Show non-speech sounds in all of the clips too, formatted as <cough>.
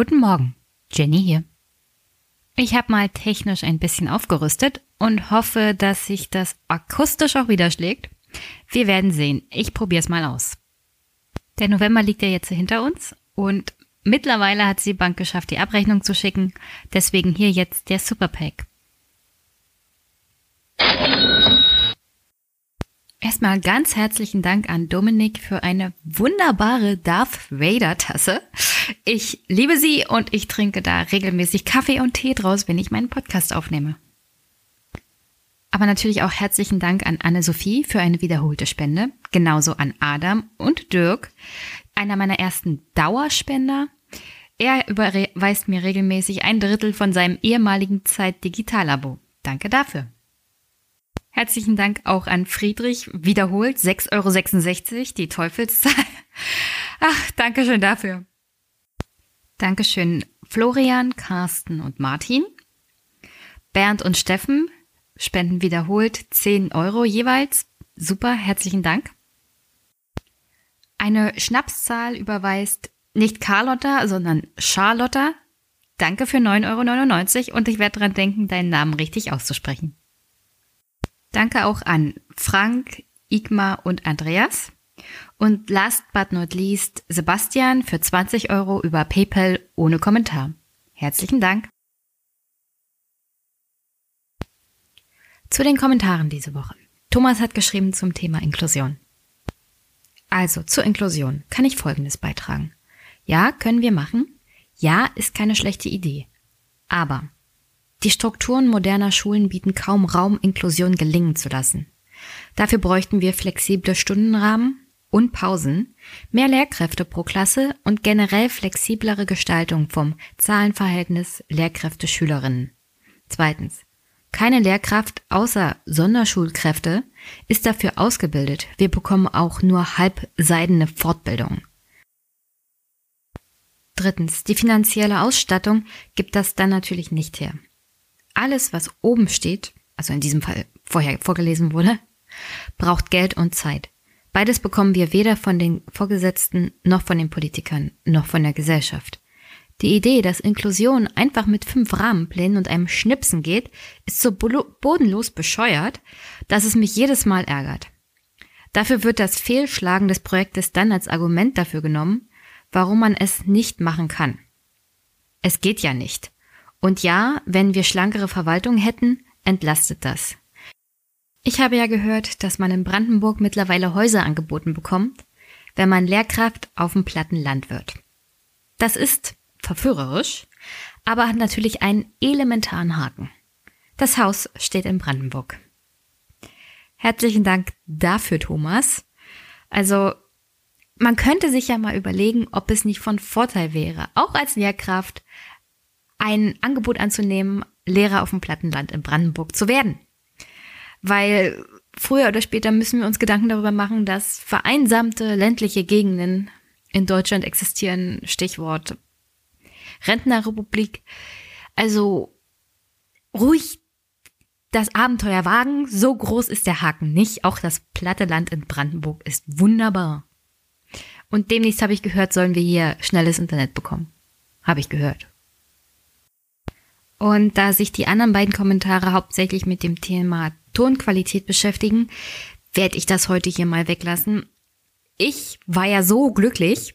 Guten Morgen, Jenny hier. Ich habe mal technisch ein bisschen aufgerüstet und hoffe, dass sich das akustisch auch widerschlägt. Wir werden sehen. Ich probiere es mal aus. Der November liegt ja jetzt hinter uns und mittlerweile hat die Bank geschafft, die Abrechnung zu schicken. Deswegen hier jetzt der Superpack. Erstmal ganz herzlichen Dank an Dominik für eine wunderbare Darth Vader Tasse. Ich liebe sie und ich trinke da regelmäßig Kaffee und Tee draus, wenn ich meinen Podcast aufnehme. Aber natürlich auch herzlichen Dank an Anne-Sophie für eine wiederholte Spende, genauso an Adam und Dirk, einer meiner ersten Dauerspender. Er überweist mir regelmäßig ein Drittel von seinem ehemaligen Zeit-Digital-Abo. Danke dafür. Herzlichen Dank auch an Friedrich. Wiederholt 6,66 Euro, die Teufelszahl. <laughs> Ach, danke schön dafür. Dankeschön Florian, Carsten und Martin. Bernd und Steffen spenden wiederholt 10 Euro jeweils. Super, herzlichen Dank. Eine Schnapszahl überweist nicht Carlotta, sondern Charlotta. Danke für 9,99 Euro und ich werde dran denken, deinen Namen richtig auszusprechen. Danke auch an Frank, Igmar und Andreas. Und last but not least Sebastian für 20 Euro über PayPal ohne Kommentar. Herzlichen Dank. Zu den Kommentaren diese Woche. Thomas hat geschrieben zum Thema Inklusion. Also zur Inklusion kann ich Folgendes beitragen. Ja, können wir machen. Ja, ist keine schlechte Idee. Aber die Strukturen moderner Schulen bieten kaum Raum, Inklusion gelingen zu lassen. Dafür bräuchten wir flexible Stundenrahmen und Pausen, mehr Lehrkräfte pro Klasse und generell flexiblere Gestaltung vom Zahlenverhältnis Lehrkräfte-Schülerinnen. Zweitens. Keine Lehrkraft außer Sonderschulkräfte ist dafür ausgebildet. Wir bekommen auch nur halbseidene Fortbildung. Drittens. Die finanzielle Ausstattung gibt das dann natürlich nicht her alles, was oben steht, also in diesem Fall vorher vorgelesen wurde, braucht Geld und Zeit. Beides bekommen wir weder von den Vorgesetzten noch von den Politikern noch von der Gesellschaft. Die Idee, dass Inklusion einfach mit fünf Rahmenplänen und einem Schnipsen geht, ist so bodenlos bescheuert, dass es mich jedes Mal ärgert. Dafür wird das Fehlschlagen des Projektes dann als Argument dafür genommen, warum man es nicht machen kann. Es geht ja nicht. Und ja, wenn wir schlankere Verwaltung hätten, entlastet das. Ich habe ja gehört, dass man in Brandenburg mittlerweile Häuser angeboten bekommt, wenn man Lehrkraft auf dem platten Land wird. Das ist verführerisch, aber hat natürlich einen elementaren Haken. Das Haus steht in Brandenburg. Herzlichen Dank dafür, Thomas. Also, man könnte sich ja mal überlegen, ob es nicht von Vorteil wäre, auch als Lehrkraft ein Angebot anzunehmen, Lehrer auf dem Plattenland in Brandenburg zu werden. Weil früher oder später müssen wir uns Gedanken darüber machen, dass vereinsamte ländliche Gegenden in Deutschland existieren. Stichwort Rentnerrepublik. Also ruhig das Abenteuer wagen. So groß ist der Haken nicht. Auch das platte Land in Brandenburg ist wunderbar. Und demnächst habe ich gehört, sollen wir hier schnelles Internet bekommen. Habe ich gehört. Und da sich die anderen beiden Kommentare hauptsächlich mit dem Thema Tonqualität beschäftigen, werde ich das heute hier mal weglassen. Ich war ja so glücklich,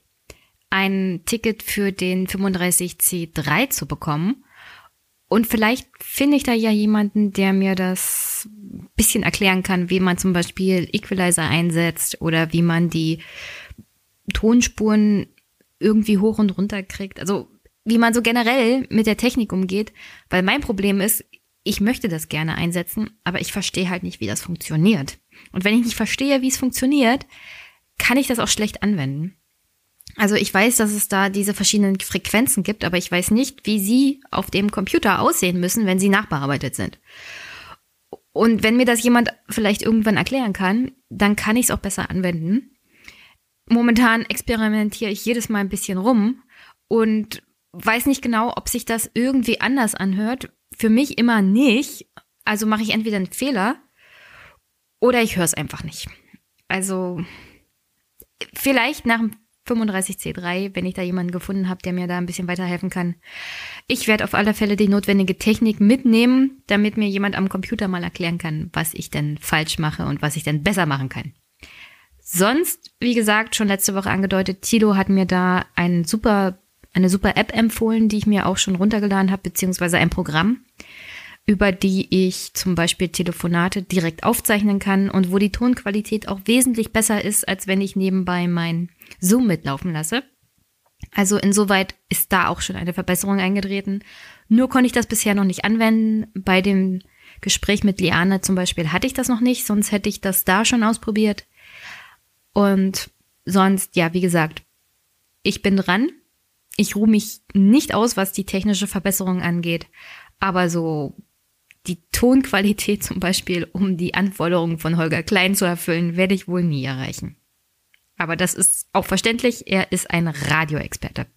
ein Ticket für den 35C3 zu bekommen. Und vielleicht finde ich da ja jemanden, der mir das bisschen erklären kann, wie man zum Beispiel Equalizer einsetzt oder wie man die Tonspuren irgendwie hoch und runter kriegt. Also wie man so generell mit der Technik umgeht, weil mein Problem ist, ich möchte das gerne einsetzen, aber ich verstehe halt nicht, wie das funktioniert. Und wenn ich nicht verstehe, wie es funktioniert, kann ich das auch schlecht anwenden. Also ich weiß, dass es da diese verschiedenen Frequenzen gibt, aber ich weiß nicht, wie sie auf dem Computer aussehen müssen, wenn sie nachbearbeitet sind. Und wenn mir das jemand vielleicht irgendwann erklären kann, dann kann ich es auch besser anwenden. Momentan experimentiere ich jedes Mal ein bisschen rum und weiß nicht genau, ob sich das irgendwie anders anhört. Für mich immer nicht. Also mache ich entweder einen Fehler oder ich höre es einfach nicht. Also vielleicht nach dem 35C3, wenn ich da jemanden gefunden habe, der mir da ein bisschen weiterhelfen kann. Ich werde auf alle Fälle die notwendige Technik mitnehmen, damit mir jemand am Computer mal erklären kann, was ich denn falsch mache und was ich denn besser machen kann. Sonst, wie gesagt, schon letzte Woche angedeutet, Tilo hat mir da ein super, eine super App empfohlen, die ich mir auch schon runtergeladen habe, beziehungsweise ein Programm über die ich zum Beispiel Telefonate direkt aufzeichnen kann und wo die Tonqualität auch wesentlich besser ist, als wenn ich nebenbei mein Zoom mitlaufen lasse. Also insoweit ist da auch schon eine Verbesserung eingetreten. Nur konnte ich das bisher noch nicht anwenden. Bei dem Gespräch mit Liane zum Beispiel hatte ich das noch nicht, sonst hätte ich das da schon ausprobiert. Und sonst, ja, wie gesagt, ich bin dran. Ich ruhe mich nicht aus, was die technische Verbesserung angeht. Aber so die Tonqualität zum Beispiel, um die Anforderungen von Holger Klein zu erfüllen, werde ich wohl nie erreichen. Aber das ist auch verständlich, er ist ein Radioexperte.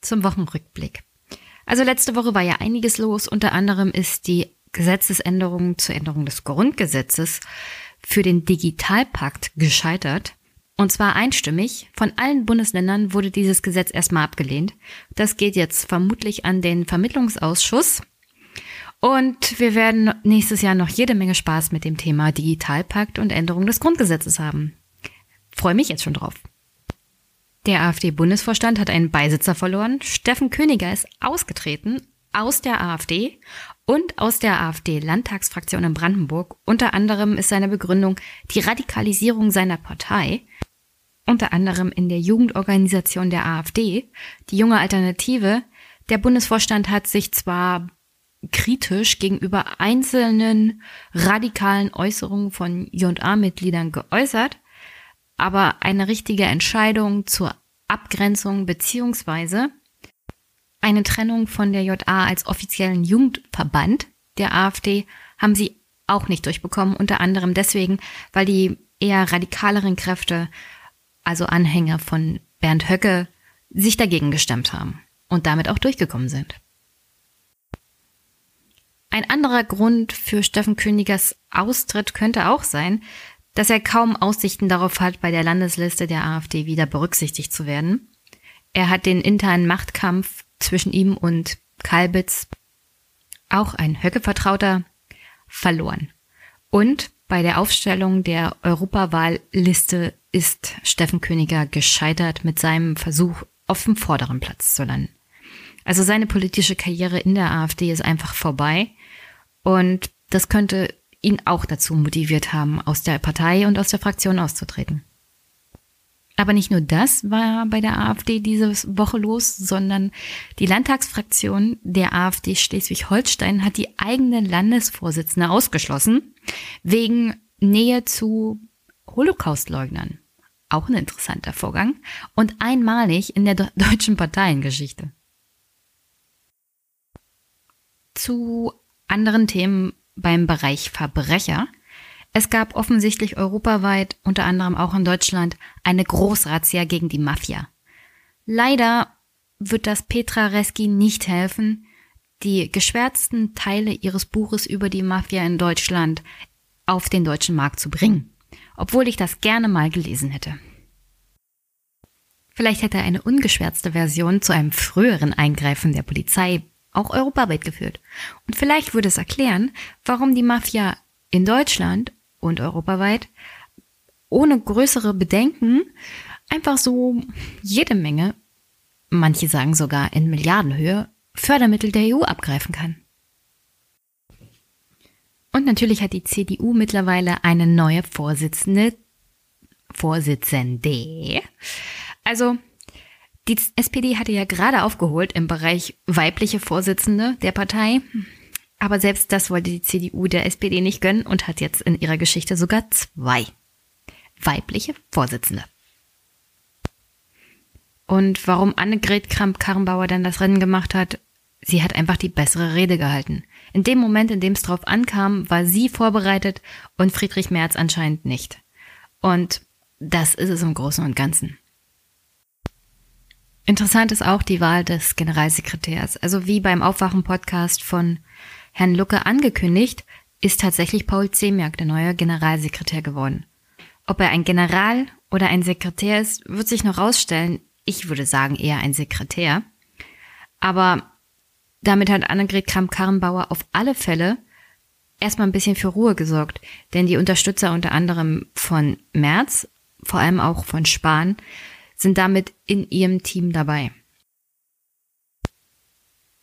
Zum Wochenrückblick. Also letzte Woche war ja einiges los, unter anderem ist die Gesetzesänderung zur Änderung des Grundgesetzes für den Digitalpakt gescheitert. Und zwar einstimmig. Von allen Bundesländern wurde dieses Gesetz erstmal abgelehnt. Das geht jetzt vermutlich an den Vermittlungsausschuss. Und wir werden nächstes Jahr noch jede Menge Spaß mit dem Thema Digitalpakt und Änderung des Grundgesetzes haben. Freue mich jetzt schon drauf. Der AfD-Bundesvorstand hat einen Beisitzer verloren. Steffen Königer ist ausgetreten aus der AfD und aus der AfD-Landtagsfraktion in Brandenburg. Unter anderem ist seine Begründung die Radikalisierung seiner Partei. Unter anderem in der Jugendorganisation der AfD, die junge Alternative. Der Bundesvorstand hat sich zwar kritisch gegenüber einzelnen radikalen Äußerungen von JA-Mitgliedern geäußert, aber eine richtige Entscheidung zur Abgrenzung beziehungsweise eine Trennung von der JA als offiziellen Jugendverband der AfD haben sie auch nicht durchbekommen, unter anderem deswegen, weil die eher radikaleren Kräfte, also Anhänger von Bernd Höcke, sich dagegen gestemmt haben und damit auch durchgekommen sind. Ein anderer Grund für Steffen Königers Austritt könnte auch sein, dass er kaum Aussichten darauf hat, bei der Landesliste der AfD wieder berücksichtigt zu werden. Er hat den internen Machtkampf zwischen ihm und Kalbitz, auch ein Höcke-Vertrauter, verloren. Und bei der Aufstellung der Europawahlliste ist Steffen Königer gescheitert mit seinem Versuch, auf dem vorderen Platz zu landen. Also seine politische Karriere in der AfD ist einfach vorbei und das könnte ihn auch dazu motiviert haben, aus der Partei und aus der Fraktion auszutreten. Aber nicht nur das war bei der AfD diese Woche los, sondern die Landtagsfraktion der AfD Schleswig-Holstein hat die eigene Landesvorsitzende ausgeschlossen, wegen Nähe zu Holocaustleugnern. Auch ein interessanter Vorgang und einmalig in der <laughs> deutschen Parteiengeschichte. Zu anderen Themen beim Bereich Verbrecher. Es gab offensichtlich europaweit, unter anderem auch in Deutschland, eine Großrazzia gegen die Mafia. Leider wird das Petra Reski nicht helfen, die geschwärzten Teile ihres Buches über die Mafia in Deutschland auf den deutschen Markt zu bringen, obwohl ich das gerne mal gelesen hätte. Vielleicht hätte eine ungeschwärzte Version zu einem früheren Eingreifen der Polizei auch europaweit geführt. Und vielleicht würde es erklären, warum die Mafia in Deutschland und europaweit ohne größere Bedenken einfach so jede Menge, manche sagen sogar in Milliardenhöhe, Fördermittel der EU abgreifen kann. Und natürlich hat die CDU mittlerweile eine neue Vorsitzende, Vorsitzende. Also die SPD hatte ja gerade aufgeholt im Bereich weibliche Vorsitzende der Partei. Aber selbst das wollte die CDU der SPD nicht gönnen und hat jetzt in ihrer Geschichte sogar zwei weibliche Vorsitzende. Und warum Annegret Kramp-Karrenbauer dann das Rennen gemacht hat, sie hat einfach die bessere Rede gehalten. In dem Moment, in dem es drauf ankam, war sie vorbereitet und Friedrich Merz anscheinend nicht. Und das ist es im Großen und Ganzen. Interessant ist auch die Wahl des Generalsekretärs. Also wie beim Aufwachen-Podcast von Herrn Lucke angekündigt, ist tatsächlich Paul Zemiak der neue Generalsekretär geworden. Ob er ein General oder ein Sekretär ist, wird sich noch rausstellen. Ich würde sagen eher ein Sekretär. Aber damit hat Annegret Kramp-Karrenbauer auf alle Fälle erstmal ein bisschen für Ruhe gesorgt. Denn die Unterstützer unter anderem von Merz, vor allem auch von Spahn, sind damit in ihrem Team dabei.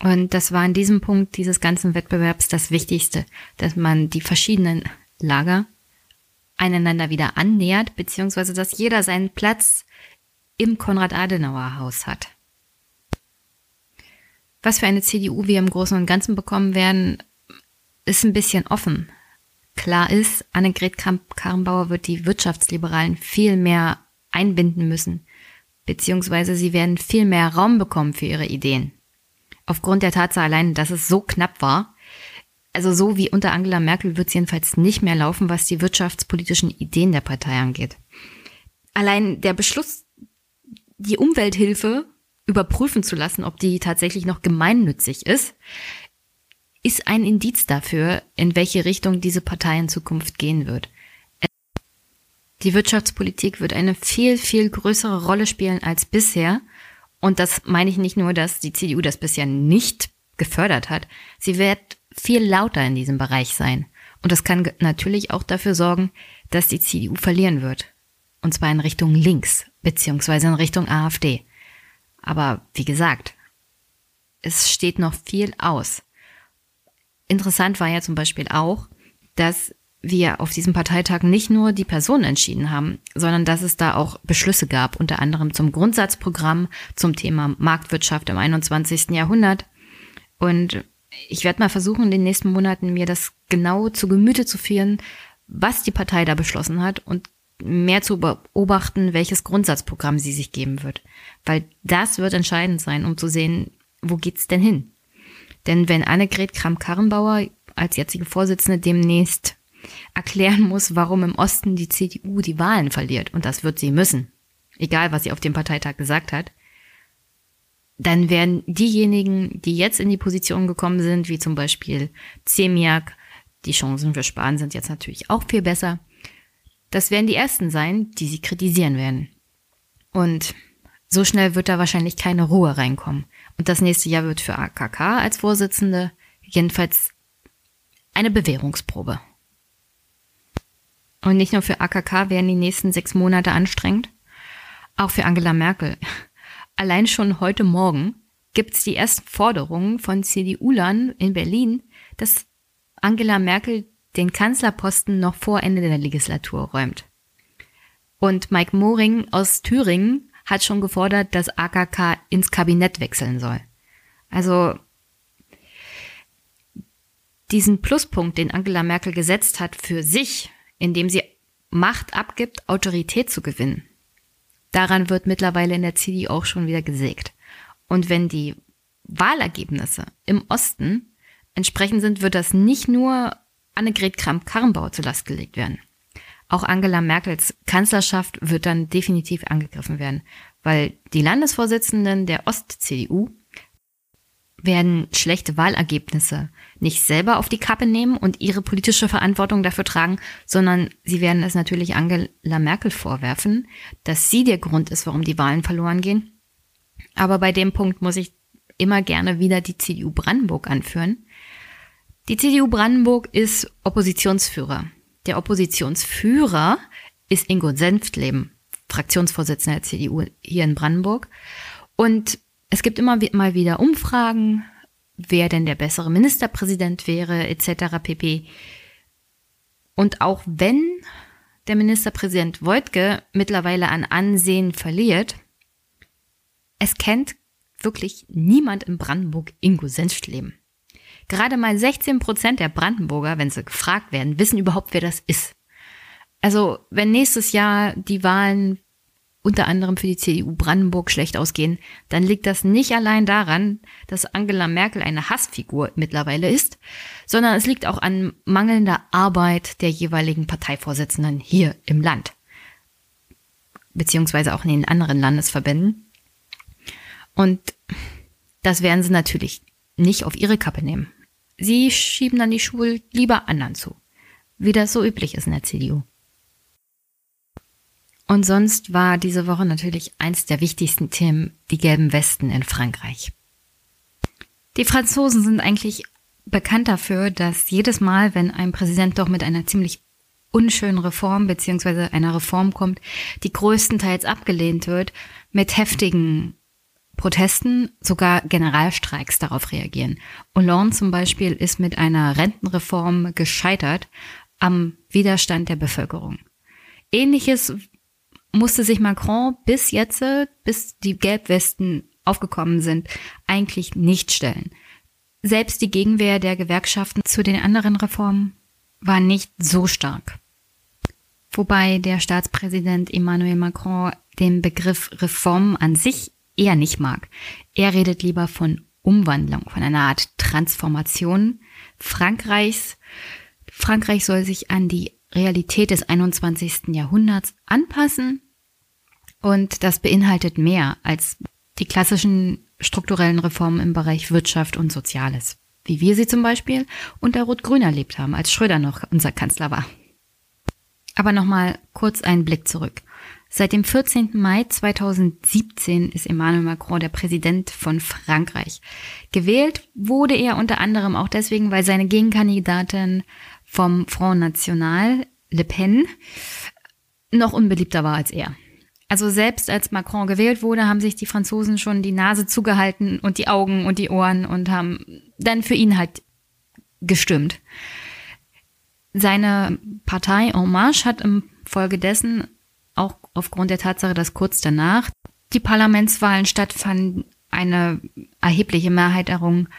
Und das war an diesem Punkt dieses ganzen Wettbewerbs das Wichtigste, dass man die verschiedenen Lager einander wieder annähert, beziehungsweise dass jeder seinen Platz im Konrad-Adenauer-Haus hat. Was für eine CDU wir im Großen und Ganzen bekommen werden, ist ein bisschen offen. Klar ist, Annegret Kramp-Karrenbauer wird die Wirtschaftsliberalen viel mehr einbinden müssen, beziehungsweise sie werden viel mehr Raum bekommen für ihre Ideen. Aufgrund der Tatsache allein, dass es so knapp war, also so wie unter Angela Merkel wird es jedenfalls nicht mehr laufen, was die wirtschaftspolitischen Ideen der Partei angeht. Allein der Beschluss, die Umwelthilfe überprüfen zu lassen, ob die tatsächlich noch gemeinnützig ist, ist ein Indiz dafür, in welche Richtung diese Partei in Zukunft gehen wird. Die Wirtschaftspolitik wird eine viel, viel größere Rolle spielen als bisher. Und das meine ich nicht nur, dass die CDU das bisher nicht gefördert hat. Sie wird viel lauter in diesem Bereich sein. Und das kann natürlich auch dafür sorgen, dass die CDU verlieren wird. Und zwar in Richtung links, beziehungsweise in Richtung AfD. Aber wie gesagt, es steht noch viel aus. Interessant war ja zum Beispiel auch, dass wir auf diesem Parteitag nicht nur die Personen entschieden haben, sondern dass es da auch Beschlüsse gab, unter anderem zum Grundsatzprogramm zum Thema Marktwirtschaft im 21. Jahrhundert. Und ich werde mal versuchen, in den nächsten Monaten mir das genau zu Gemüte zu führen, was die Partei da beschlossen hat und mehr zu beobachten, welches Grundsatzprogramm sie sich geben wird. Weil das wird entscheidend sein, um zu sehen, wo geht's denn hin? Denn wenn Annegret Kramp-Karrenbauer als jetzige Vorsitzende demnächst erklären muss, warum im Osten die CDU die Wahlen verliert, und das wird sie müssen, egal was sie auf dem Parteitag gesagt hat, dann werden diejenigen, die jetzt in die Position gekommen sind, wie zum Beispiel Zemiak, die Chancen für Spahn sind jetzt natürlich auch viel besser, das werden die Ersten sein, die sie kritisieren werden. Und so schnell wird da wahrscheinlich keine Ruhe reinkommen. Und das nächste Jahr wird für AKK als Vorsitzende jedenfalls eine Bewährungsprobe. Und nicht nur für AKK werden die nächsten sechs Monate anstrengend, auch für Angela Merkel. Allein schon heute Morgen gibt es die ersten Forderungen von CDU-Lern in Berlin, dass Angela Merkel den Kanzlerposten noch vor Ende der Legislatur räumt. Und Mike Moring aus Thüringen hat schon gefordert, dass AKK ins Kabinett wechseln soll. Also diesen Pluspunkt, den Angela Merkel gesetzt hat für sich, indem sie Macht abgibt, Autorität zu gewinnen, daran wird mittlerweile in der CDU auch schon wieder gesägt. Und wenn die Wahlergebnisse im Osten entsprechend sind, wird das nicht nur Annegret Kramp-Karrenbauer zu Last gelegt werden. Auch Angela Merkels Kanzlerschaft wird dann definitiv angegriffen werden, weil die Landesvorsitzenden der Ost-CDU werden schlechte Wahlergebnisse nicht selber auf die Kappe nehmen und ihre politische Verantwortung dafür tragen, sondern sie werden es natürlich Angela Merkel vorwerfen, dass sie der Grund ist, warum die Wahlen verloren gehen. Aber bei dem Punkt muss ich immer gerne wieder die CDU Brandenburg anführen. Die CDU Brandenburg ist Oppositionsführer. Der Oppositionsführer ist Ingo Senftleben, Fraktionsvorsitzender der CDU hier in Brandenburg. Und es gibt immer mal wieder Umfragen, wer denn der bessere Ministerpräsident wäre, etc. pp. Und auch wenn der Ministerpräsident Wojtke mittlerweile an Ansehen verliert, es kennt wirklich niemand in Brandenburg Ingo Senftleben. Gerade mal 16 Prozent der Brandenburger, wenn sie gefragt werden, wissen überhaupt, wer das ist. Also, wenn nächstes Jahr die Wahlen unter anderem für die CDU Brandenburg schlecht ausgehen, dann liegt das nicht allein daran, dass Angela Merkel eine Hassfigur mittlerweile ist, sondern es liegt auch an mangelnder Arbeit der jeweiligen Parteivorsitzenden hier im Land, beziehungsweise auch in den anderen Landesverbänden. Und das werden sie natürlich nicht auf ihre Kappe nehmen. Sie schieben dann die Schuld lieber anderen zu, wie das so üblich ist in der CDU. Und sonst war diese Woche natürlich eins der wichtigsten Themen die gelben Westen in Frankreich. Die Franzosen sind eigentlich bekannt dafür, dass jedes Mal, wenn ein Präsident doch mit einer ziemlich unschönen Reform beziehungsweise einer Reform kommt, die größtenteils abgelehnt wird, mit heftigen Protesten, sogar Generalstreiks darauf reagieren. Hollande zum Beispiel ist mit einer Rentenreform gescheitert am Widerstand der Bevölkerung. Ähnliches musste sich Macron bis jetzt, bis die Gelbwesten aufgekommen sind, eigentlich nicht stellen. Selbst die Gegenwehr der Gewerkschaften zu den anderen Reformen war nicht so stark. Wobei der Staatspräsident Emmanuel Macron den Begriff Reform an sich eher nicht mag. Er redet lieber von Umwandlung, von einer Art Transformation Frankreichs. Frankreich soll sich an die Realität des 21. Jahrhunderts anpassen und das beinhaltet mehr als die klassischen strukturellen Reformen im Bereich Wirtschaft und Soziales, wie wir sie zum Beispiel unter Rot-Grün erlebt haben, als Schröder noch unser Kanzler war. Aber nochmal kurz einen Blick zurück. Seit dem 14. Mai 2017 ist Emmanuel Macron der Präsident von Frankreich. Gewählt wurde er unter anderem auch deswegen, weil seine Gegenkandidatin vom Front National, Le Pen, noch unbeliebter war als er. Also selbst als Macron gewählt wurde, haben sich die Franzosen schon die Nase zugehalten und die Augen und die Ohren und haben dann für ihn halt gestimmt. Seine Partei En Marche hat im Folge dessen auch aufgrund der Tatsache, dass kurz danach die Parlamentswahlen stattfanden, eine erhebliche Mehrheit errungen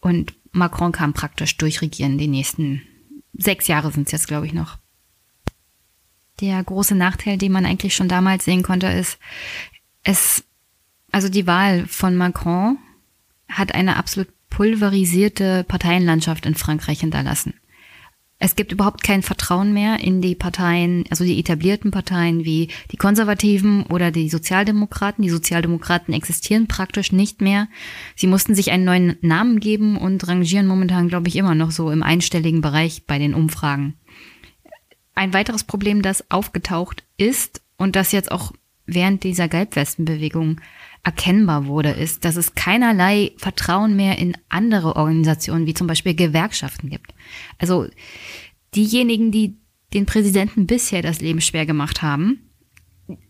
und Macron kam praktisch durchregieren. Die nächsten sechs Jahre sind es jetzt, glaube ich, noch. Der große Nachteil, den man eigentlich schon damals sehen konnte, ist, es, also die Wahl von Macron hat eine absolut pulverisierte Parteienlandschaft in Frankreich hinterlassen. Es gibt überhaupt kein Vertrauen mehr in die Parteien, also die etablierten Parteien wie die Konservativen oder die Sozialdemokraten. Die Sozialdemokraten existieren praktisch nicht mehr. Sie mussten sich einen neuen Namen geben und rangieren momentan, glaube ich, immer noch so im einstelligen Bereich bei den Umfragen. Ein weiteres Problem, das aufgetaucht ist und das jetzt auch während dieser Gelbwestenbewegung erkennbar wurde, ist, dass es keinerlei Vertrauen mehr in andere Organisationen, wie zum Beispiel Gewerkschaften gibt. Also diejenigen, die den Präsidenten bisher das Leben schwer gemacht haben,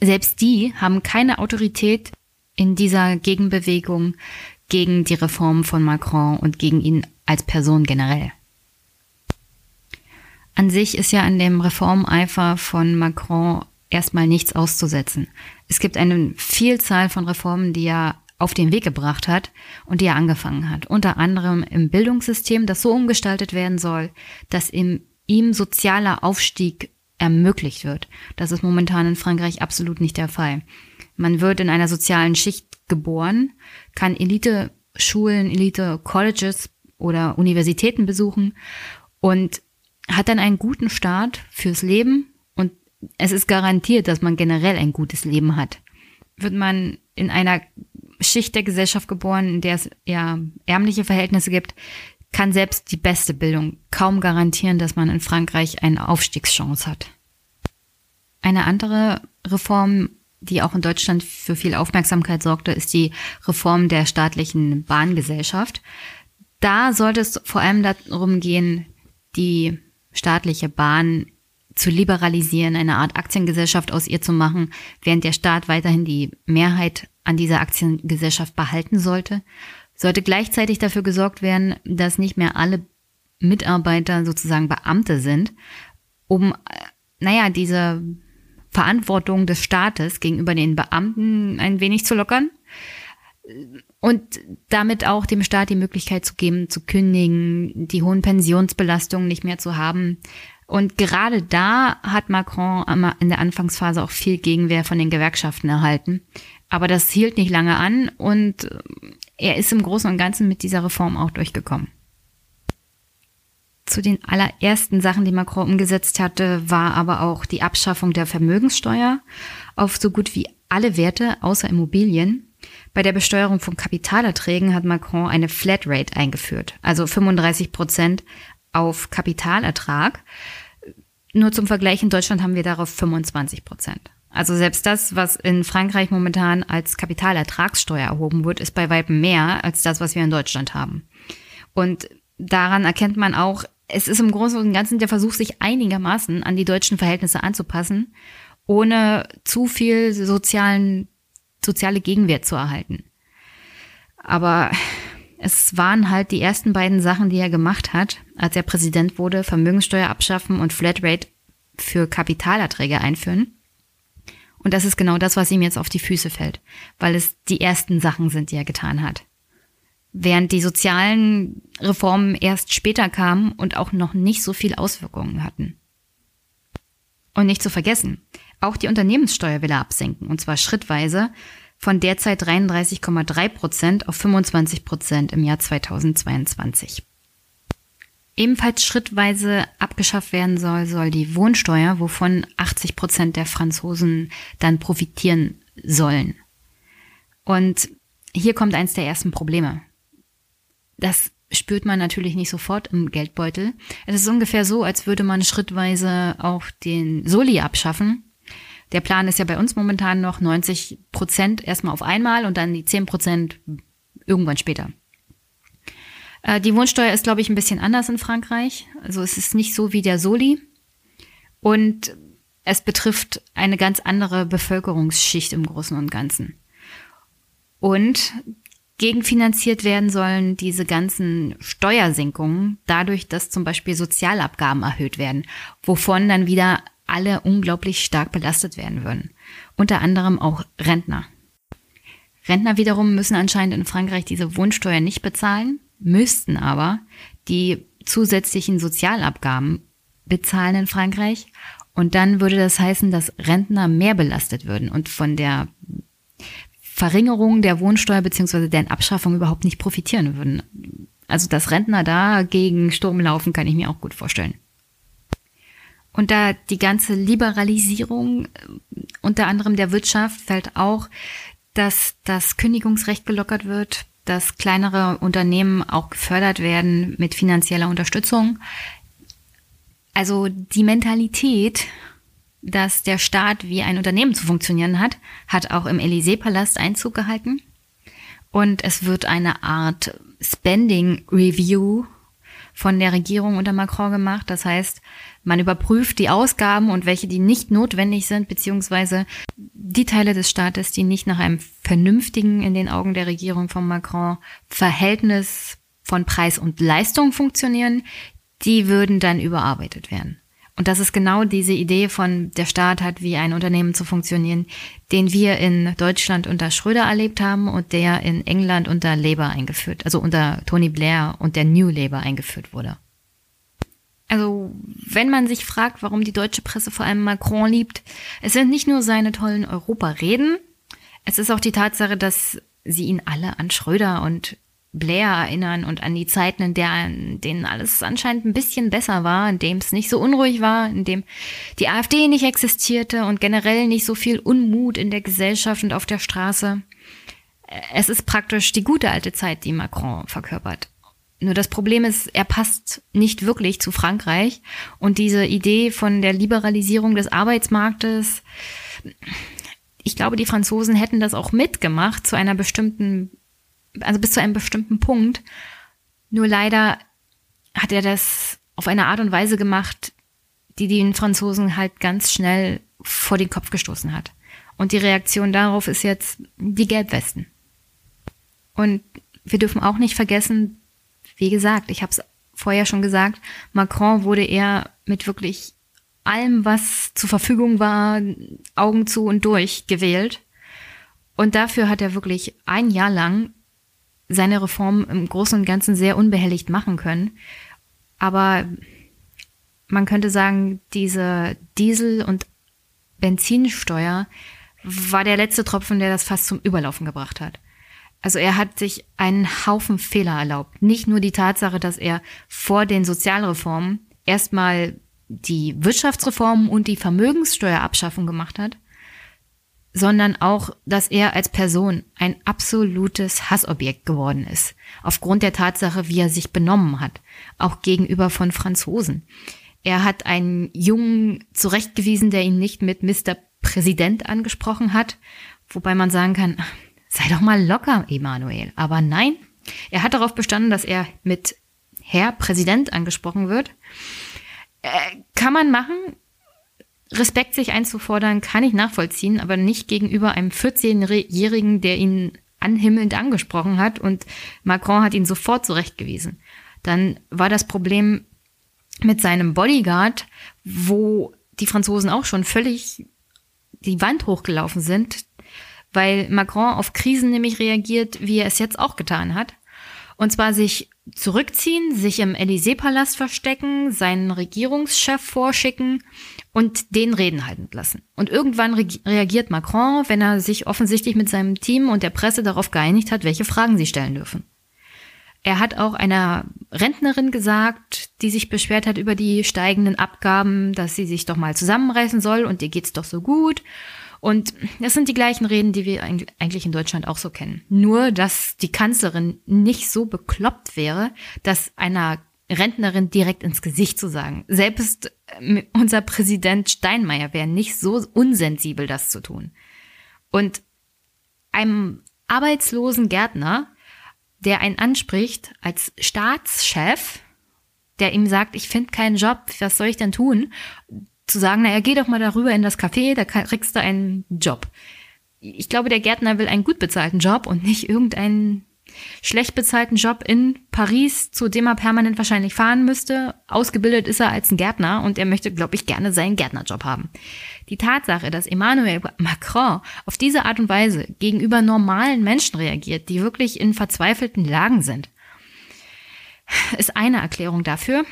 selbst die haben keine Autorität in dieser Gegenbewegung gegen die Reformen von Macron und gegen ihn als Person generell. An sich ist ja an dem Reformeifer von Macron erstmal nichts auszusetzen. Es gibt eine Vielzahl von Reformen, die er auf den Weg gebracht hat und die er angefangen hat. Unter anderem im Bildungssystem, das so umgestaltet werden soll, dass im, ihm sozialer Aufstieg ermöglicht wird. Das ist momentan in Frankreich absolut nicht der Fall. Man wird in einer sozialen Schicht geboren, kann Elite-Schulen, Elite-Colleges oder Universitäten besuchen und hat dann einen guten Start fürs Leben es ist garantiert, dass man generell ein gutes Leben hat. Wird man in einer Schicht der Gesellschaft geboren, in der es ja ärmliche Verhältnisse gibt, kann selbst die beste Bildung kaum garantieren, dass man in Frankreich eine Aufstiegschance hat. Eine andere Reform, die auch in Deutschland für viel Aufmerksamkeit sorgte, ist die Reform der staatlichen Bahngesellschaft. Da sollte es vor allem darum gehen, die staatliche Bahn zu liberalisieren, eine Art Aktiengesellschaft aus ihr zu machen, während der Staat weiterhin die Mehrheit an dieser Aktiengesellschaft behalten sollte, sollte gleichzeitig dafür gesorgt werden, dass nicht mehr alle Mitarbeiter sozusagen Beamte sind, um, naja, diese Verantwortung des Staates gegenüber den Beamten ein wenig zu lockern und damit auch dem Staat die Möglichkeit zu geben, zu kündigen, die hohen Pensionsbelastungen nicht mehr zu haben, und gerade da hat Macron in der Anfangsphase auch viel Gegenwehr von den Gewerkschaften erhalten. Aber das hielt nicht lange an und er ist im Großen und Ganzen mit dieser Reform auch durchgekommen. Zu den allerersten Sachen, die Macron umgesetzt hatte, war aber auch die Abschaffung der Vermögenssteuer auf so gut wie alle Werte außer Immobilien. Bei der Besteuerung von Kapitalerträgen hat Macron eine Flatrate eingeführt, also 35 Prozent auf Kapitalertrag. Nur zum Vergleich, in Deutschland haben wir darauf 25 Prozent. Also selbst das, was in Frankreich momentan als Kapitalertragssteuer erhoben wird, ist bei weitem mehr als das, was wir in Deutschland haben. Und daran erkennt man auch, es ist im Großen und Ganzen der Versuch, sich einigermaßen an die deutschen Verhältnisse anzupassen, ohne zu viel sozialen, soziale Gegenwert zu erhalten. Aber es waren halt die ersten beiden Sachen, die er gemacht hat, als er Präsident wurde, Vermögenssteuer abschaffen und Flatrate für Kapitalerträge einführen. Und das ist genau das, was ihm jetzt auf die Füße fällt, weil es die ersten Sachen sind, die er getan hat. Während die sozialen Reformen erst später kamen und auch noch nicht so viel Auswirkungen hatten. Und nicht zu vergessen, auch die Unternehmenssteuer will er absenken, und zwar schrittweise von derzeit 33,3 Prozent auf 25 Prozent im Jahr 2022. Ebenfalls schrittweise abgeschafft werden soll, soll die Wohnsteuer, wovon 80 Prozent der Franzosen dann profitieren sollen. Und hier kommt eins der ersten Probleme. Das spürt man natürlich nicht sofort im Geldbeutel. Es ist ungefähr so, als würde man schrittweise auch den Soli abschaffen. Der Plan ist ja bei uns momentan noch 90 Prozent erstmal auf einmal und dann die 10 Prozent irgendwann später. Äh, die Wohnsteuer ist, glaube ich, ein bisschen anders in Frankreich. Also es ist nicht so wie der Soli. Und es betrifft eine ganz andere Bevölkerungsschicht im Großen und Ganzen. Und gegenfinanziert werden sollen diese ganzen Steuersenkungen dadurch, dass zum Beispiel Sozialabgaben erhöht werden, wovon dann wieder alle unglaublich stark belastet werden würden. Unter anderem auch Rentner. Rentner wiederum müssen anscheinend in Frankreich diese Wohnsteuer nicht bezahlen, müssten aber die zusätzlichen Sozialabgaben bezahlen in Frankreich. Und dann würde das heißen, dass Rentner mehr belastet würden und von der Verringerung der Wohnsteuer beziehungsweise deren Abschaffung überhaupt nicht profitieren würden. Also dass Rentner da gegen Sturm laufen, kann ich mir auch gut vorstellen. Und da die ganze Liberalisierung unter anderem der Wirtschaft fällt auch, dass das Kündigungsrecht gelockert wird, dass kleinere Unternehmen auch gefördert werden mit finanzieller Unterstützung. Also die Mentalität, dass der Staat wie ein Unternehmen zu funktionieren hat, hat auch im Élysée-Palast Einzug gehalten. Und es wird eine Art Spending Review von der Regierung unter Macron gemacht. Das heißt, man überprüft die Ausgaben und welche, die nicht notwendig sind, beziehungsweise die Teile des Staates, die nicht nach einem vernünftigen, in den Augen der Regierung von Macron, Verhältnis von Preis und Leistung funktionieren, die würden dann überarbeitet werden. Und das ist genau diese Idee von der Staat hat, wie ein Unternehmen zu funktionieren, den wir in Deutschland unter Schröder erlebt haben und der in England unter Labour eingeführt, also unter Tony Blair und der New Labour eingeführt wurde. Also, wenn man sich fragt, warum die deutsche Presse vor allem Macron liebt, es sind nicht nur seine tollen Europareden, es ist auch die Tatsache, dass sie ihn alle an Schröder und Blair erinnern und an die Zeiten, in denen alles anscheinend ein bisschen besser war, in dem es nicht so unruhig war, in dem die AfD nicht existierte und generell nicht so viel Unmut in der Gesellschaft und auf der Straße. Es ist praktisch die gute alte Zeit, die Macron verkörpert. Nur das Problem ist, er passt nicht wirklich zu Frankreich. Und diese Idee von der Liberalisierung des Arbeitsmarktes, ich glaube, die Franzosen hätten das auch mitgemacht zu einer bestimmten, also bis zu einem bestimmten Punkt. Nur leider hat er das auf eine Art und Weise gemacht, die den Franzosen halt ganz schnell vor den Kopf gestoßen hat. Und die Reaktion darauf ist jetzt die Gelbwesten. Und wir dürfen auch nicht vergessen, wie gesagt, ich habe es vorher schon gesagt, Macron wurde eher mit wirklich allem, was zur Verfügung war, Augen zu und durch gewählt. Und dafür hat er wirklich ein Jahr lang seine Reform im Großen und Ganzen sehr unbehelligt machen können. Aber man könnte sagen, diese Diesel- und Benzinsteuer war der letzte Tropfen, der das fast zum Überlaufen gebracht hat. Also er hat sich einen Haufen Fehler erlaubt. Nicht nur die Tatsache, dass er vor den Sozialreformen erstmal die Wirtschaftsreformen und die Vermögenssteuerabschaffung gemacht hat, sondern auch, dass er als Person ein absolutes Hassobjekt geworden ist, aufgrund der Tatsache, wie er sich benommen hat, auch gegenüber von Franzosen. Er hat einen Jungen zurechtgewiesen, der ihn nicht mit Mr. Präsident angesprochen hat, wobei man sagen kann, sei doch mal locker, Emanuel. Aber nein, er hat darauf bestanden, dass er mit Herr Präsident angesprochen wird. Äh, kann man machen. Respekt sich einzufordern, kann ich nachvollziehen, aber nicht gegenüber einem 14-Jährigen, der ihn anhimmelnd angesprochen hat und Macron hat ihn sofort zurechtgewiesen. Dann war das Problem mit seinem Bodyguard, wo die Franzosen auch schon völlig die Wand hochgelaufen sind, weil Macron auf Krisen nämlich reagiert, wie er es jetzt auch getan hat. Und zwar sich zurückziehen, sich im Élysée-Palast verstecken, seinen Regierungschef vorschicken und den reden halten lassen. Und irgendwann re reagiert Macron, wenn er sich offensichtlich mit seinem Team und der Presse darauf geeinigt hat, welche Fragen sie stellen dürfen. Er hat auch einer Rentnerin gesagt, die sich beschwert hat über die steigenden Abgaben, dass sie sich doch mal zusammenreißen soll und ihr geht's doch so gut. Und das sind die gleichen Reden, die wir eigentlich in Deutschland auch so kennen. Nur, dass die Kanzlerin nicht so bekloppt wäre, dass einer Rentnerin direkt ins Gesicht zu sagen. Selbst äh, unser Präsident Steinmeier wäre nicht so unsensibel, das zu tun. Und einem arbeitslosen Gärtner, der einen anspricht als Staatschef, der ihm sagt, ich finde keinen Job, was soll ich denn tun? Zu sagen, naja, geh doch mal darüber in das Café, da kriegst du einen Job. Ich glaube, der Gärtner will einen gut bezahlten Job und nicht irgendeinen schlecht bezahlten Job in Paris, zu dem er permanent wahrscheinlich fahren müsste. Ausgebildet ist er als ein Gärtner und er möchte, glaube ich, gerne seinen Gärtnerjob haben. Die Tatsache, dass Emmanuel Macron auf diese Art und Weise gegenüber normalen Menschen reagiert, die wirklich in verzweifelten Lagen sind, ist eine Erklärung dafür,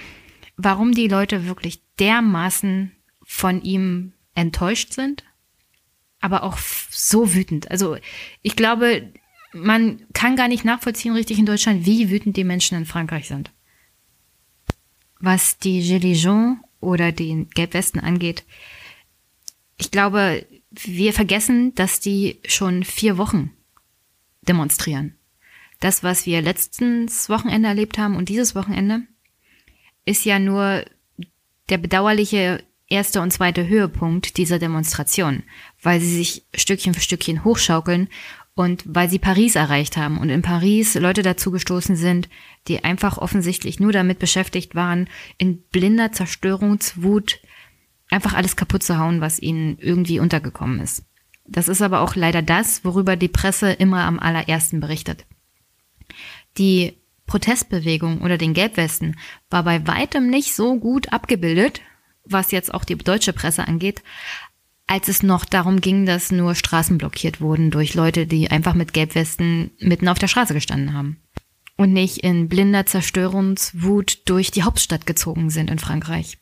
warum die Leute wirklich dermaßen von ihm enttäuscht sind, aber auch so wütend. Also ich glaube, man kann gar nicht nachvollziehen richtig in Deutschland, wie wütend die Menschen in Frankreich sind. Was die Gilets jaunes oder den Gelbwesten angeht, ich glaube, wir vergessen, dass die schon vier Wochen demonstrieren. Das, was wir letztens Wochenende erlebt haben und dieses Wochenende, ist ja nur der bedauerliche erste und zweite Höhepunkt dieser Demonstration, weil sie sich Stückchen für Stückchen hochschaukeln und weil sie Paris erreicht haben und in Paris Leute dazu gestoßen sind, die einfach offensichtlich nur damit beschäftigt waren, in blinder Zerstörungswut einfach alles kaputt zu hauen, was ihnen irgendwie untergekommen ist. Das ist aber auch leider das, worüber die Presse immer am allerersten berichtet. Die Protestbewegung oder den Gelbwesten war bei weitem nicht so gut abgebildet, was jetzt auch die deutsche Presse angeht, als es noch darum ging, dass nur Straßen blockiert wurden durch Leute, die einfach mit Gelbwesten mitten auf der Straße gestanden haben. Und nicht in blinder Zerstörungswut durch die Hauptstadt gezogen sind in Frankreich.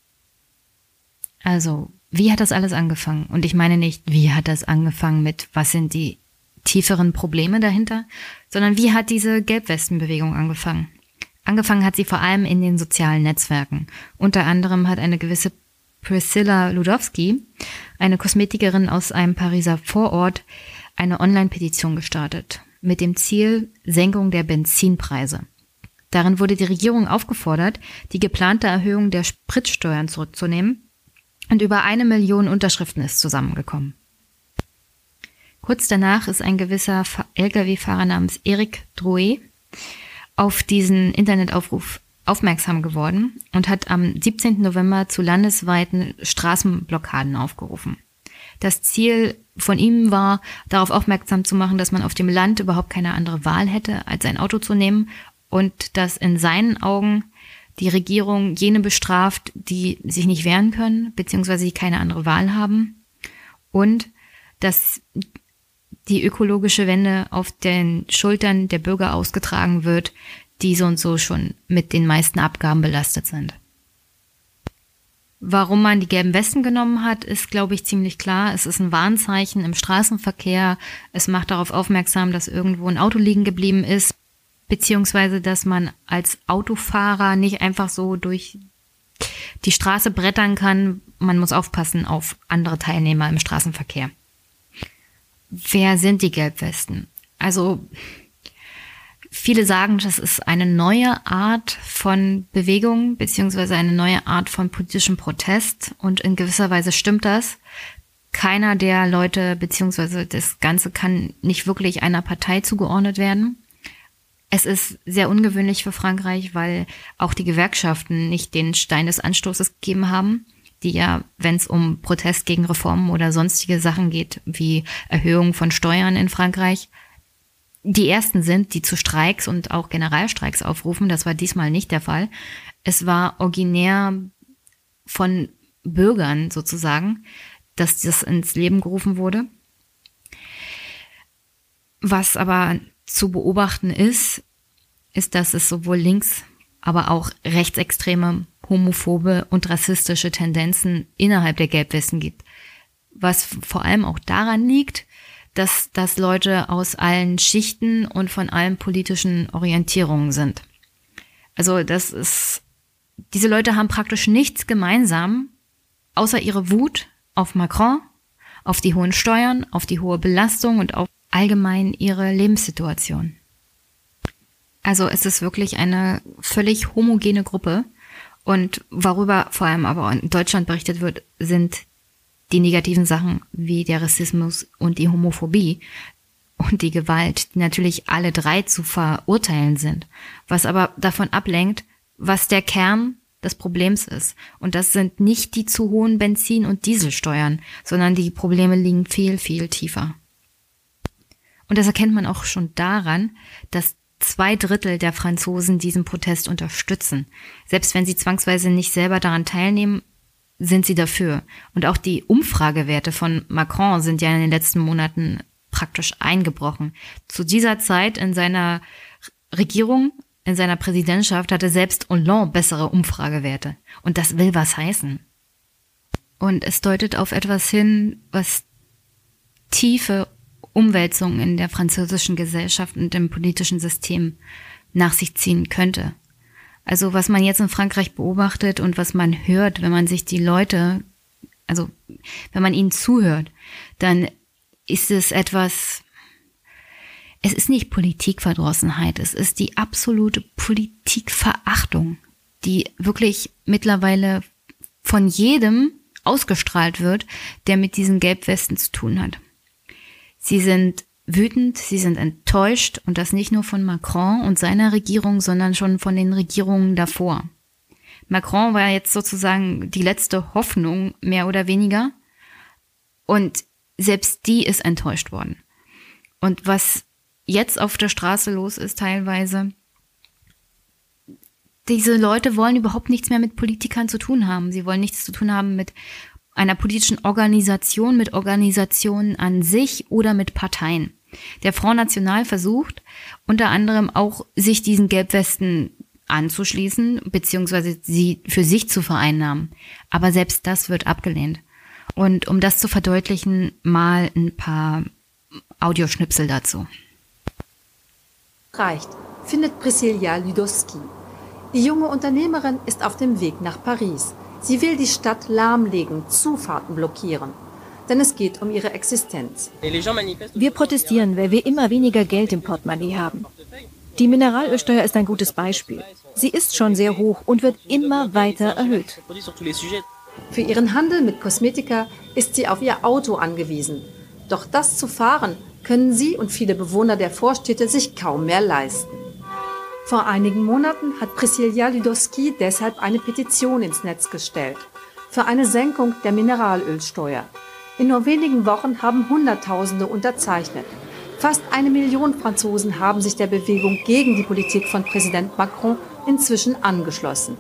Also, wie hat das alles angefangen? Und ich meine nicht, wie hat das angefangen mit, was sind die tieferen Probleme dahinter, sondern wie hat diese Gelbwestenbewegung angefangen? Angefangen hat sie vor allem in den sozialen Netzwerken. Unter anderem hat eine gewisse Priscilla Ludowski, eine Kosmetikerin aus einem Pariser Vorort, eine Online-Petition gestartet mit dem Ziel Senkung der Benzinpreise. Darin wurde die Regierung aufgefordert, die geplante Erhöhung der Spritsteuern zurückzunehmen und über eine Million Unterschriften ist zusammengekommen. Kurz danach ist ein gewisser Lkw-Fahrer namens Eric Drouet auf diesen Internetaufruf aufmerksam geworden und hat am 17. November zu landesweiten Straßenblockaden aufgerufen. Das Ziel von ihm war, darauf aufmerksam zu machen, dass man auf dem Land überhaupt keine andere Wahl hätte, als ein Auto zu nehmen und dass in seinen Augen die Regierung jene bestraft, die sich nicht wehren können, beziehungsweise die keine andere Wahl haben und dass die ökologische Wende auf den Schultern der Bürger ausgetragen wird, die so und so schon mit den meisten Abgaben belastet sind. Warum man die gelben Westen genommen hat, ist, glaube ich, ziemlich klar. Es ist ein Warnzeichen im Straßenverkehr. Es macht darauf aufmerksam, dass irgendwo ein Auto liegen geblieben ist, beziehungsweise dass man als Autofahrer nicht einfach so durch die Straße brettern kann. Man muss aufpassen auf andere Teilnehmer im Straßenverkehr. Wer sind die Gelbwesten? Also Viele sagen, das ist eine neue Art von Bewegung beziehungsweise eine neue Art von politischem Protest und in gewisser Weise stimmt das. keiner der Leute, beziehungsweise das Ganze kann nicht wirklich einer Partei zugeordnet werden. Es ist sehr ungewöhnlich für Frankreich, weil auch die Gewerkschaften nicht den Stein des Anstoßes gegeben haben, die ja, wenn es um Protest gegen Reformen oder sonstige Sachen geht, wie Erhöhung von Steuern in Frankreich, die ersten sind, die zu Streiks und auch Generalstreiks aufrufen. Das war diesmal nicht der Fall. Es war originär von Bürgern sozusagen, dass das ins Leben gerufen wurde. Was aber zu beobachten ist, ist, dass es sowohl links, aber auch rechtsextreme, homophobe und rassistische Tendenzen innerhalb der Gelbwesten gibt. Was vor allem auch daran liegt, dass das Leute aus allen Schichten und von allen politischen Orientierungen sind. Also das ist, diese Leute haben praktisch nichts gemeinsam, außer ihre Wut auf Macron, auf die hohen Steuern, auf die hohe Belastung und auf allgemein ihre Lebenssituation. Also es ist wirklich eine völlig homogene Gruppe. Und worüber vor allem aber in Deutschland berichtet wird, sind die negativen Sachen wie der Rassismus und die Homophobie und die Gewalt, die natürlich alle drei zu verurteilen sind, was aber davon ablenkt, was der Kern des Problems ist. Und das sind nicht die zu hohen Benzin- und Dieselsteuern, sondern die Probleme liegen viel, viel tiefer. Und das erkennt man auch schon daran, dass zwei Drittel der Franzosen diesen Protest unterstützen. Selbst wenn sie zwangsweise nicht selber daran teilnehmen, sind sie dafür. Und auch die Umfragewerte von Macron sind ja in den letzten Monaten praktisch eingebrochen. Zu dieser Zeit in seiner Regierung in seiner Präsidentschaft hatte selbst Hollande bessere Umfragewerte. Und das will was heißen. Und es deutet auf etwas hin, was tiefe Umwälzungen in der französischen Gesellschaft und im politischen System nach sich ziehen könnte. Also was man jetzt in Frankreich beobachtet und was man hört, wenn man sich die Leute, also wenn man ihnen zuhört, dann ist es etwas, es ist nicht Politikverdrossenheit, es ist die absolute Politikverachtung, die wirklich mittlerweile von jedem ausgestrahlt wird, der mit diesen Gelbwesten zu tun hat. Sie sind wütend, sie sind enttäuscht und das nicht nur von Macron und seiner Regierung, sondern schon von den Regierungen davor. Macron war jetzt sozusagen die letzte Hoffnung, mehr oder weniger. Und selbst die ist enttäuscht worden. Und was jetzt auf der Straße los ist teilweise. Diese Leute wollen überhaupt nichts mehr mit Politikern zu tun haben. Sie wollen nichts zu tun haben mit einer politischen Organisation, mit Organisationen an sich oder mit Parteien. Der Front National versucht unter anderem auch, sich diesen Gelbwesten anzuschließen, beziehungsweise sie für sich zu vereinnahmen. Aber selbst das wird abgelehnt. Und um das zu verdeutlichen, mal ein paar Audioschnipsel dazu reicht, findet Priscilla Ludowski. Die junge Unternehmerin ist auf dem Weg nach Paris. Sie will die Stadt lahmlegen, Zufahrten blockieren. Denn es geht um ihre Existenz. Wir protestieren, weil wir immer weniger Geld im Portemonnaie haben. Die Mineralölsteuer ist ein gutes Beispiel. Sie ist schon sehr hoch und wird immer weiter erhöht. Für ihren Handel mit Kosmetika ist sie auf ihr Auto angewiesen. Doch das zu fahren können sie und viele Bewohner der Vorstädte sich kaum mehr leisten. Vor einigen Monaten hat Priscilla Ludowski deshalb eine Petition ins Netz gestellt für eine Senkung der Mineralölsteuer. In nur wenigen Wochen haben Hunderttausende unterzeichnet. Fast eine Million Franzosen haben sich der Bewegung gegen die Politik von Präsident Macron inzwischen angeschlossen.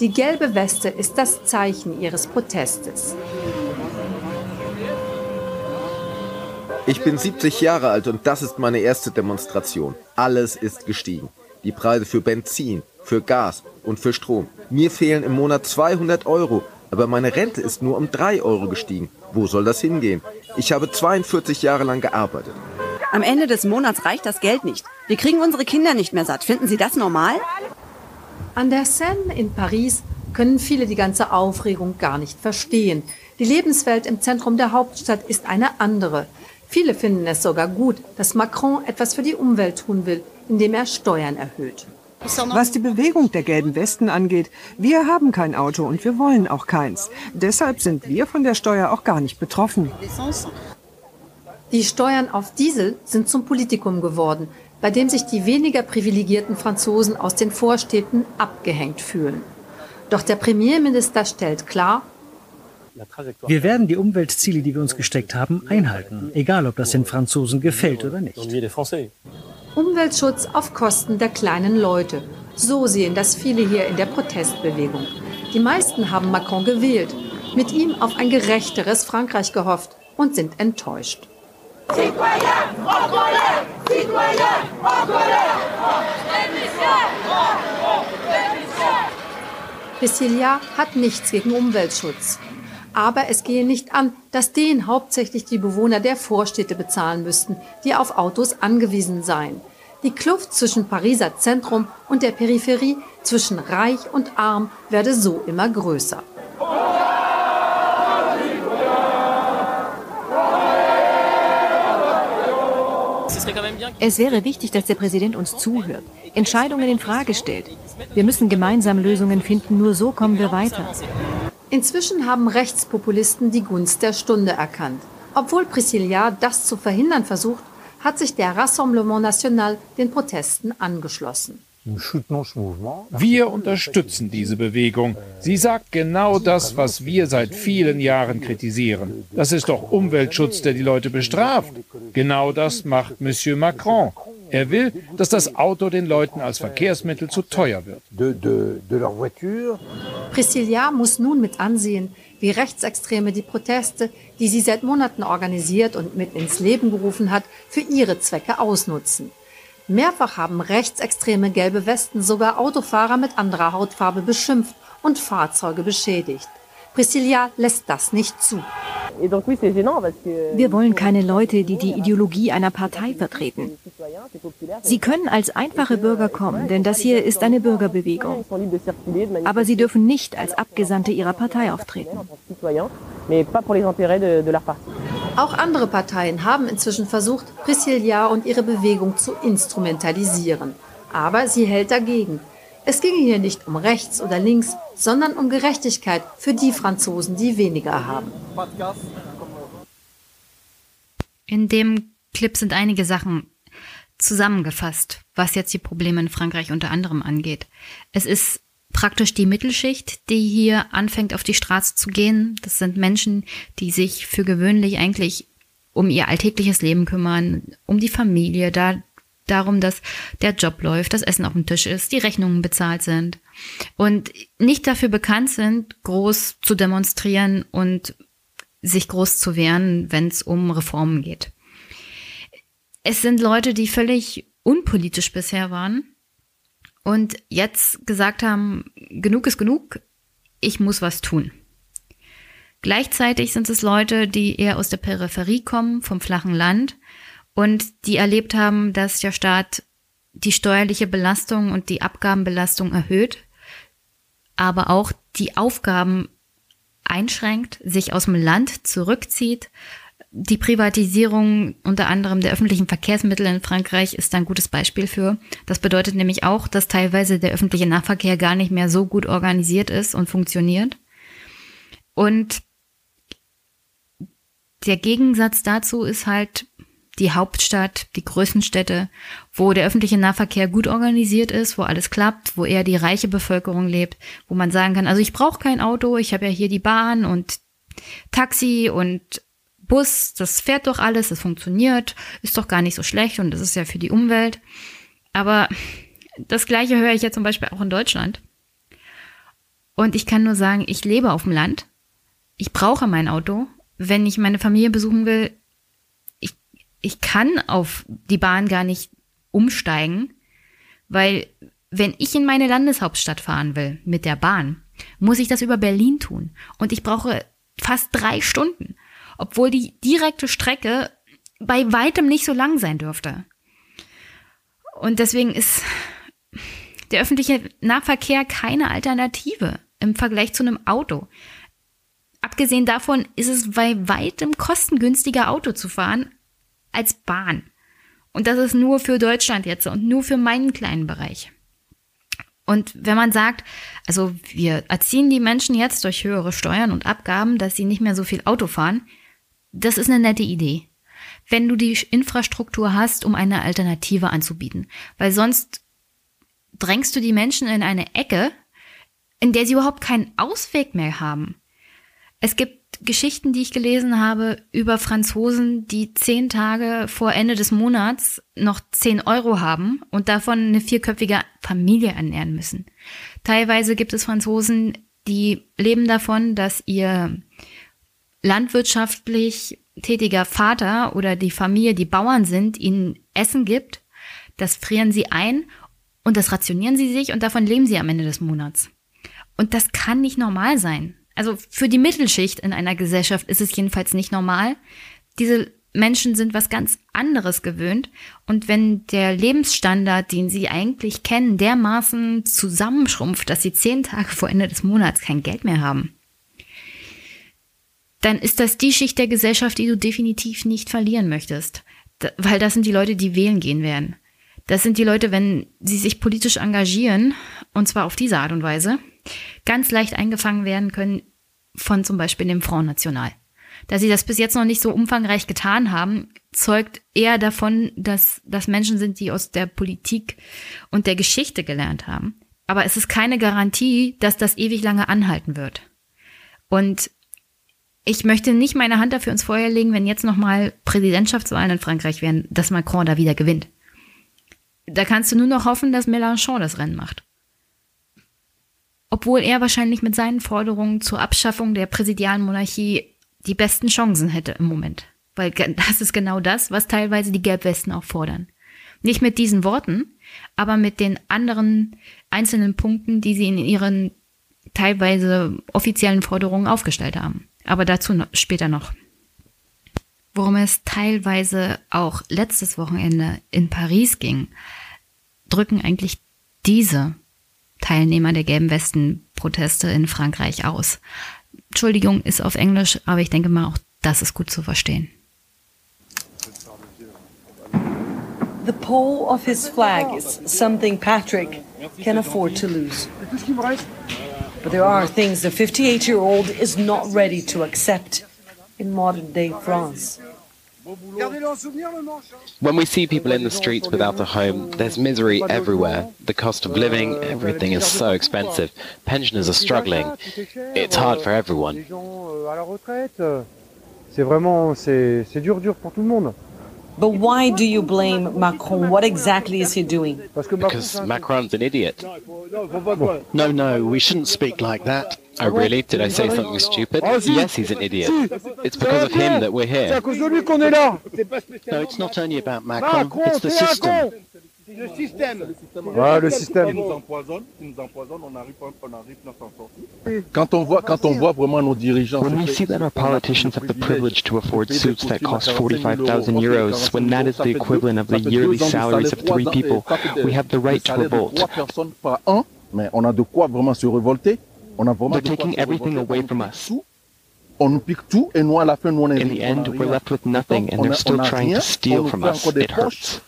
Die gelbe Weste ist das Zeichen ihres Protestes. Ich bin 70 Jahre alt und das ist meine erste Demonstration. Alles ist gestiegen. Die Preise für Benzin, für Gas und für Strom. Mir fehlen im Monat 200 Euro, aber meine Rente ist nur um 3 Euro gestiegen. Wo soll das hingehen? Ich habe 42 Jahre lang gearbeitet. Am Ende des Monats reicht das Geld nicht. Wir kriegen unsere Kinder nicht mehr satt. Finden Sie das normal? An der Seine in Paris können viele die ganze Aufregung gar nicht verstehen. Die Lebenswelt im Zentrum der Hauptstadt ist eine andere. Viele finden es sogar gut, dass Macron etwas für die Umwelt tun will, indem er Steuern erhöht. Was die Bewegung der gelben Westen angeht, wir haben kein Auto und wir wollen auch keins. Deshalb sind wir von der Steuer auch gar nicht betroffen. Die Steuern auf Diesel sind zum Politikum geworden, bei dem sich die weniger privilegierten Franzosen aus den Vorstädten abgehängt fühlen. Doch der Premierminister stellt klar, wir werden die Umweltziele, die wir uns gesteckt haben, einhalten, egal ob das den Franzosen gefällt oder nicht. Umweltschutz auf Kosten der kleinen Leute. So sehen das viele hier in der Protestbewegung. Die meisten haben Macron gewählt, mit ihm auf ein gerechteres Frankreich gehofft und sind enttäuscht. Priscilla hat nichts gegen Umweltschutz. Aber es gehe nicht an, dass den hauptsächlich die Bewohner der Vorstädte bezahlen müssten, die auf Autos angewiesen seien. Die Kluft zwischen Pariser Zentrum und der Peripherie, zwischen Reich und Arm, werde so immer größer. Es wäre wichtig, dass der Präsident uns zuhört, Entscheidungen in Frage stellt. Wir müssen gemeinsam Lösungen finden, nur so kommen wir weiter. Inzwischen haben Rechtspopulisten die Gunst der Stunde erkannt. Obwohl Priscilla das zu verhindern versucht, hat sich der Rassemblement National den Protesten angeschlossen. Wir unterstützen diese Bewegung. Sie sagt genau das, was wir seit vielen Jahren kritisieren. Das ist doch Umweltschutz, der die Leute bestraft. Genau das macht Monsieur Macron. Er will, dass das Auto den Leuten als Verkehrsmittel zu teuer wird. Priscilla muss nun mit ansehen, wie Rechtsextreme die Proteste, die sie seit Monaten organisiert und mit ins Leben gerufen hat, für ihre Zwecke ausnutzen. Mehrfach haben rechtsextreme gelbe Westen sogar Autofahrer mit anderer Hautfarbe beschimpft und Fahrzeuge beschädigt. Priscilla lässt das nicht zu. Wir wollen keine Leute, die die Ideologie einer Partei vertreten. Sie können als einfache Bürger kommen, denn das hier ist eine Bürgerbewegung. Aber sie dürfen nicht als Abgesandte ihrer Partei auftreten. Auch andere Parteien haben inzwischen versucht, Priscilla und ihre Bewegung zu instrumentalisieren. Aber sie hält dagegen. Es ginge hier nicht um rechts oder links, sondern um Gerechtigkeit für die Franzosen, die weniger haben. In dem Clip sind einige Sachen zusammengefasst, was jetzt die Probleme in Frankreich unter anderem angeht. Es ist praktisch die Mittelschicht, die hier anfängt auf die Straße zu gehen. Das sind Menschen, die sich für gewöhnlich eigentlich um ihr alltägliches Leben kümmern, um die Familie, da darum, dass der Job läuft, das Essen auf dem Tisch ist, die Rechnungen bezahlt sind und nicht dafür bekannt sind, groß zu demonstrieren und sich groß zu wehren, wenn es um Reformen geht. Es sind Leute, die völlig unpolitisch bisher waren und jetzt gesagt haben, genug ist genug, ich muss was tun. Gleichzeitig sind es Leute, die eher aus der Peripherie kommen, vom flachen Land und die erlebt haben, dass der Staat die steuerliche Belastung und die Abgabenbelastung erhöht, aber auch die Aufgaben einschränkt, sich aus dem Land zurückzieht. Die Privatisierung unter anderem der öffentlichen Verkehrsmittel in Frankreich ist ein gutes Beispiel für. Das bedeutet nämlich auch, dass teilweise der öffentliche Nahverkehr gar nicht mehr so gut organisiert ist und funktioniert. Und der Gegensatz dazu ist halt die Hauptstadt, die größten Städte, wo der öffentliche Nahverkehr gut organisiert ist, wo alles klappt, wo eher die reiche Bevölkerung lebt, wo man sagen kann, also ich brauche kein Auto, ich habe ja hier die Bahn und Taxi und Bus, das fährt doch alles, das funktioniert, ist doch gar nicht so schlecht und das ist ja für die Umwelt. Aber das gleiche höre ich ja zum Beispiel auch in Deutschland. Und ich kann nur sagen, ich lebe auf dem Land. Ich brauche mein Auto. Wenn ich meine Familie besuchen will, ich kann auf die Bahn gar nicht umsteigen, weil wenn ich in meine Landeshauptstadt fahren will mit der Bahn, muss ich das über Berlin tun. Und ich brauche fast drei Stunden, obwohl die direkte Strecke bei weitem nicht so lang sein dürfte. Und deswegen ist der öffentliche Nahverkehr keine Alternative im Vergleich zu einem Auto. Abgesehen davon ist es bei weitem kostengünstiger Auto zu fahren als Bahn. Und das ist nur für Deutschland jetzt und nur für meinen kleinen Bereich. Und wenn man sagt, also wir erziehen die Menschen jetzt durch höhere Steuern und Abgaben, dass sie nicht mehr so viel Auto fahren, das ist eine nette Idee. Wenn du die Infrastruktur hast, um eine Alternative anzubieten. Weil sonst drängst du die Menschen in eine Ecke, in der sie überhaupt keinen Ausweg mehr haben. Es gibt Geschichten, die ich gelesen habe über Franzosen, die zehn Tage vor Ende des Monats noch zehn Euro haben und davon eine vierköpfige Familie ernähren müssen. Teilweise gibt es Franzosen, die leben davon, dass ihr landwirtschaftlich tätiger Vater oder die Familie, die Bauern sind, ihnen Essen gibt. Das frieren sie ein und das rationieren sie sich und davon leben sie am Ende des Monats. Und das kann nicht normal sein. Also für die Mittelschicht in einer Gesellschaft ist es jedenfalls nicht normal. Diese Menschen sind was ganz anderes gewöhnt. Und wenn der Lebensstandard, den sie eigentlich kennen, dermaßen zusammenschrumpft, dass sie zehn Tage vor Ende des Monats kein Geld mehr haben, dann ist das die Schicht der Gesellschaft, die du definitiv nicht verlieren möchtest. Weil das sind die Leute, die wählen gehen werden. Das sind die Leute, wenn sie sich politisch engagieren, und zwar auf diese Art und Weise, ganz leicht eingefangen werden können von zum Beispiel dem Front National. Da sie das bis jetzt noch nicht so umfangreich getan haben, zeugt eher davon, dass das Menschen sind, die aus der Politik und der Geschichte gelernt haben. Aber es ist keine Garantie, dass das ewig lange anhalten wird. Und ich möchte nicht meine Hand dafür ins Feuer legen, wenn jetzt nochmal Präsidentschaftswahlen in Frankreich werden, dass Macron da wieder gewinnt. Da kannst du nur noch hoffen, dass Mélenchon das Rennen macht obwohl er wahrscheinlich mit seinen Forderungen zur Abschaffung der präsidialen Monarchie die besten Chancen hätte im Moment. Weil <laughs> das ist genau das, was teilweise die Gelbwesten auch fordern. Nicht mit diesen Worten, aber mit den anderen einzelnen Punkten, die sie in ihren teilweise offiziellen Forderungen aufgestellt haben. Aber dazu später noch. Worum es teilweise auch letztes Wochenende in Paris ging, drücken eigentlich diese Teilnehmer der gelben Westen-Proteste in Frankreich aus. Entschuldigung ist auf Englisch, aber ich denke mal auch, das ist gut zu verstehen. The pole of his flag is something Patrick can afford to lose. But there are things the 58 year old is not ready to accept in modern day France. When we see people in the streets without a home, there's misery everywhere. The cost of living, everything is so expensive. Pensioners are struggling. It's hard for everyone. C'est vraiment, c'est dur, dur pour tout le monde. But why do you blame Macron? What exactly is he doing? Because Macron's an idiot. No, no, we shouldn't speak like that. Oh, really? Did I say something stupid? Yes, he's an idiot. It's because of him that we're here. No, it's not only about Macron, it's the system. Le système. Ouais, le système. Quand on voit, quand on voit vraiment nos dirigeants. When we see that our politicians have the privilege to afford suits that cost 45,000 euros, when that is the equivalent of the yearly salaries of three people, we have the right to revolt. Mais on a de quoi vraiment se révolter. They're taking everything away from us. In the end, we're left with nothing and they're still trying to steal from us. It hurts.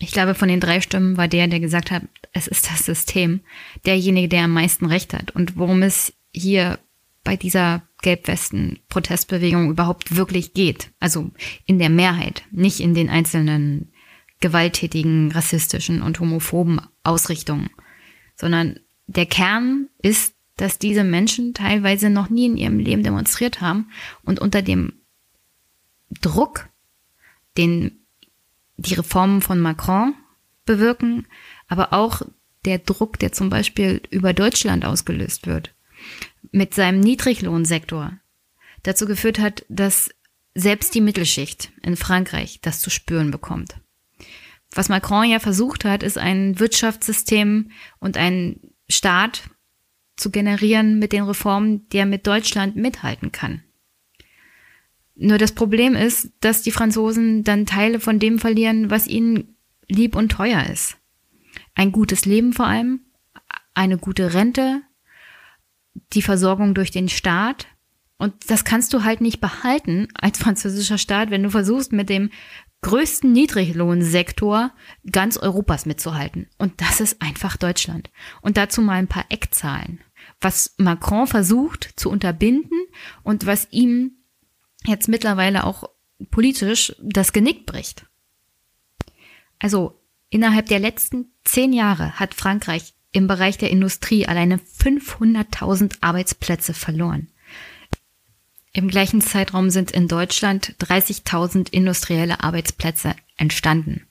Ich glaube, von den drei Stimmen war der, der gesagt hat, es ist das System, derjenige, der am meisten Recht hat. Und worum es hier bei dieser Gelbwesten-Protestbewegung überhaupt wirklich geht. Also in der Mehrheit, nicht in den einzelnen gewalttätigen, rassistischen und homophoben Ausrichtungen, sondern der Kern ist dass diese Menschen teilweise noch nie in ihrem Leben demonstriert haben und unter dem Druck, den die Reformen von Macron bewirken, aber auch der Druck, der zum Beispiel über Deutschland ausgelöst wird, mit seinem Niedriglohnsektor dazu geführt hat, dass selbst die Mittelschicht in Frankreich das zu spüren bekommt. Was Macron ja versucht hat, ist ein Wirtschaftssystem und ein Staat, zu generieren mit den Reformen, der mit Deutschland mithalten kann. Nur das Problem ist, dass die Franzosen dann Teile von dem verlieren, was ihnen lieb und teuer ist. Ein gutes Leben vor allem, eine gute Rente, die Versorgung durch den Staat. Und das kannst du halt nicht behalten als französischer Staat, wenn du versuchst, mit dem größten Niedriglohnsektor ganz Europas mitzuhalten. Und das ist einfach Deutschland. Und dazu mal ein paar Eckzahlen, was Macron versucht zu unterbinden und was ihm jetzt mittlerweile auch politisch das Genick bricht. Also innerhalb der letzten zehn Jahre hat Frankreich im Bereich der Industrie alleine 500.000 Arbeitsplätze verloren. Im gleichen Zeitraum sind in Deutschland 30.000 industrielle Arbeitsplätze entstanden.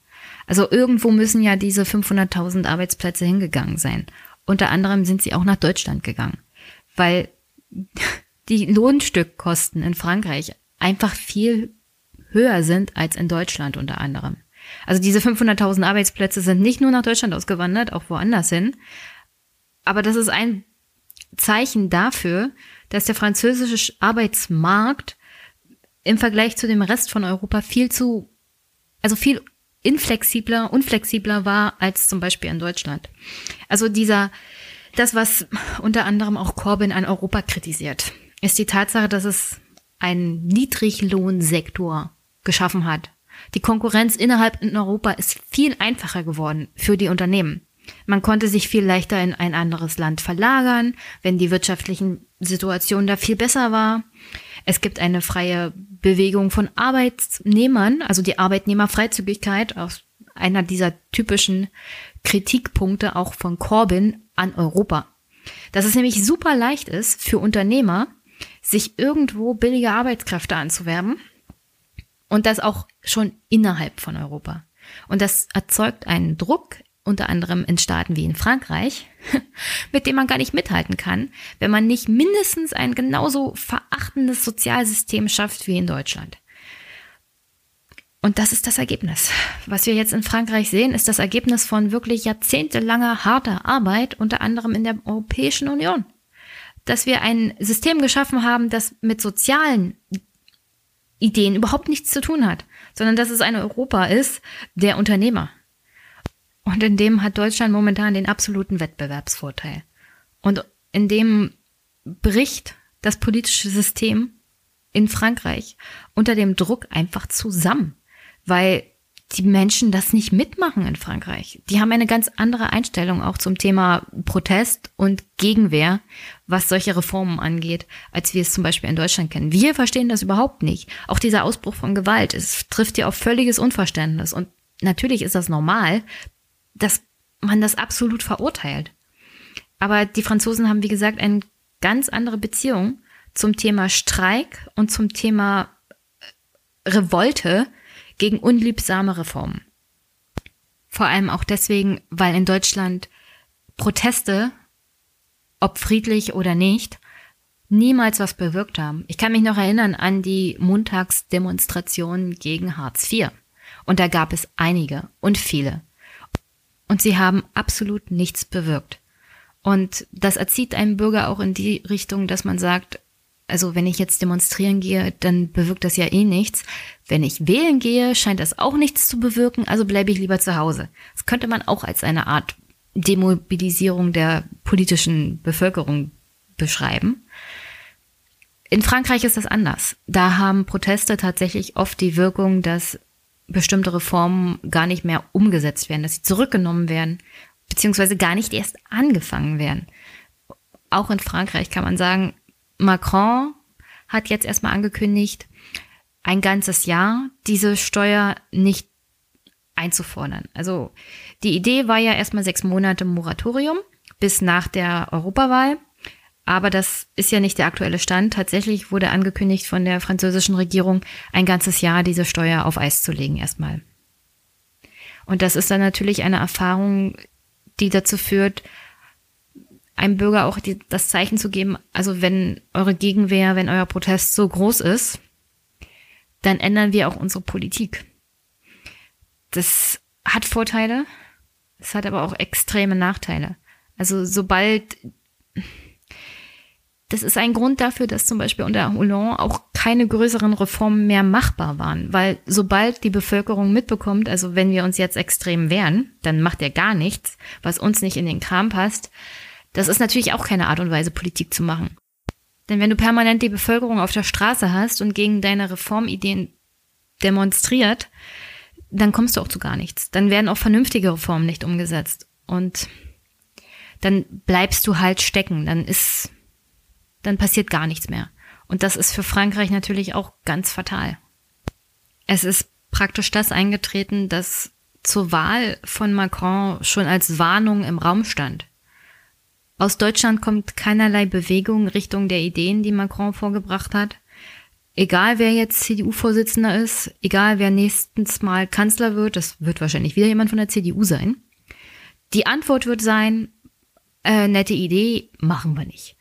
Also irgendwo müssen ja diese 500.000 Arbeitsplätze hingegangen sein. Unter anderem sind sie auch nach Deutschland gegangen, weil <laughs> die Lohnstückkosten in Frankreich einfach viel höher sind als in Deutschland unter anderem. Also diese 500.000 Arbeitsplätze sind nicht nur nach Deutschland ausgewandert, auch woanders hin. Aber das ist ein Zeichen dafür, dass der französische Arbeitsmarkt im Vergleich zu dem Rest von Europa viel zu, also viel inflexibler, unflexibler war als zum Beispiel in Deutschland. Also dieser, das, was unter anderem auch Corbyn an Europa kritisiert, ist die Tatsache, dass es einen Niedriglohnsektor geschaffen hat. Die Konkurrenz innerhalb in Europa ist viel einfacher geworden für die Unternehmen. Man konnte sich viel leichter in ein anderes Land verlagern, wenn die wirtschaftlichen Situation da viel besser war. Es gibt eine freie Bewegung von Arbeitnehmern, also die Arbeitnehmerfreizügigkeit, aus einer dieser typischen Kritikpunkte auch von Corbyn an Europa. Dass es nämlich super leicht ist für Unternehmer, sich irgendwo billige Arbeitskräfte anzuwerben und das auch schon innerhalb von Europa. Und das erzeugt einen Druck unter anderem in Staaten wie in Frankreich, <laughs> mit dem man gar nicht mithalten kann, wenn man nicht mindestens ein genauso verachtendes Sozialsystem schafft wie in Deutschland. Und das ist das Ergebnis. Was wir jetzt in Frankreich sehen, ist das Ergebnis von wirklich jahrzehntelanger harter Arbeit, unter anderem in der Europäischen Union. Dass wir ein System geschaffen haben, das mit sozialen Ideen überhaupt nichts zu tun hat, sondern dass es ein Europa ist der Unternehmer. Und in dem hat Deutschland momentan den absoluten Wettbewerbsvorteil. Und in dem bricht das politische System in Frankreich unter dem Druck einfach zusammen, weil die Menschen das nicht mitmachen in Frankreich. Die haben eine ganz andere Einstellung auch zum Thema Protest und Gegenwehr, was solche Reformen angeht, als wir es zum Beispiel in Deutschland kennen. Wir verstehen das überhaupt nicht. Auch dieser Ausbruch von Gewalt, es trifft ja auf völliges Unverständnis. Und natürlich ist das normal, dass man das absolut verurteilt. Aber die Franzosen haben, wie gesagt, eine ganz andere Beziehung zum Thema Streik und zum Thema äh, Revolte gegen unliebsame Reformen. Vor allem auch deswegen, weil in Deutschland Proteste, ob friedlich oder nicht, niemals was bewirkt haben. Ich kann mich noch erinnern an die Montagsdemonstrationen gegen Hartz IV. Und da gab es einige und viele. Und sie haben absolut nichts bewirkt. Und das erzieht einem Bürger auch in die Richtung, dass man sagt, also wenn ich jetzt demonstrieren gehe, dann bewirkt das ja eh nichts. Wenn ich wählen gehe, scheint das auch nichts zu bewirken, also bleibe ich lieber zu Hause. Das könnte man auch als eine Art Demobilisierung der politischen Bevölkerung beschreiben. In Frankreich ist das anders. Da haben Proteste tatsächlich oft die Wirkung, dass bestimmte Reformen gar nicht mehr umgesetzt werden, dass sie zurückgenommen werden, beziehungsweise gar nicht erst angefangen werden. Auch in Frankreich kann man sagen, Macron hat jetzt erstmal angekündigt, ein ganzes Jahr diese Steuer nicht einzufordern. Also die Idee war ja erstmal sechs Monate Moratorium bis nach der Europawahl. Aber das ist ja nicht der aktuelle Stand. Tatsächlich wurde angekündigt von der französischen Regierung, ein ganzes Jahr diese Steuer auf Eis zu legen erstmal. Und das ist dann natürlich eine Erfahrung, die dazu führt, einem Bürger auch die, das Zeichen zu geben, also wenn eure Gegenwehr, wenn euer Protest so groß ist, dann ändern wir auch unsere Politik. Das hat Vorteile, es hat aber auch extreme Nachteile. Also sobald das ist ein Grund dafür, dass zum Beispiel unter Hollande auch keine größeren Reformen mehr machbar waren, weil sobald die Bevölkerung mitbekommt, also wenn wir uns jetzt extrem wehren, dann macht er gar nichts, was uns nicht in den Kram passt. Das ist natürlich auch keine Art und Weise, Politik zu machen. Denn wenn du permanent die Bevölkerung auf der Straße hast und gegen deine Reformideen demonstriert, dann kommst du auch zu gar nichts. Dann werden auch vernünftige Reformen nicht umgesetzt. Und dann bleibst du halt stecken. Dann ist, dann passiert gar nichts mehr. Und das ist für Frankreich natürlich auch ganz fatal. Es ist praktisch das eingetreten, das zur Wahl von Macron schon als Warnung im Raum stand. Aus Deutschland kommt keinerlei Bewegung Richtung der Ideen, die Macron vorgebracht hat. Egal wer jetzt CDU-Vorsitzender ist, egal wer nächstens mal Kanzler wird, das wird wahrscheinlich wieder jemand von der CDU sein. Die Antwort wird sein, äh, nette Idee, machen wir nicht.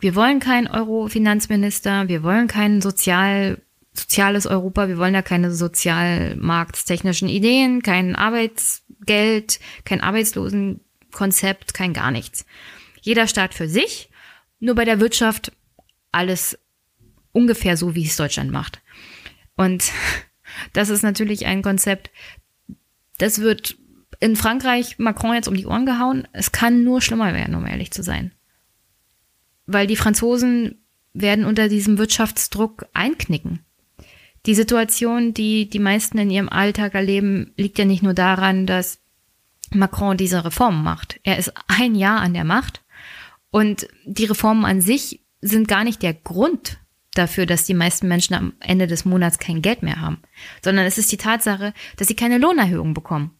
Wir wollen keinen Euro-Finanzminister, wir wollen kein sozial, soziales Europa, wir wollen da keine sozialmarktstechnischen Ideen, kein Arbeitsgeld, kein Arbeitslosenkonzept, kein gar nichts. Jeder Staat für sich, nur bei der Wirtschaft alles ungefähr so, wie es Deutschland macht. Und <laughs> das ist natürlich ein Konzept, das wird in Frankreich Macron jetzt um die Ohren gehauen. Es kann nur schlimmer werden, um ehrlich zu sein. Weil die Franzosen werden unter diesem Wirtschaftsdruck einknicken. Die Situation, die die meisten in ihrem Alltag erleben, liegt ja nicht nur daran, dass Macron diese Reformen macht. Er ist ein Jahr an der Macht und die Reformen an sich sind gar nicht der Grund dafür, dass die meisten Menschen am Ende des Monats kein Geld mehr haben, sondern es ist die Tatsache, dass sie keine Lohnerhöhung bekommen.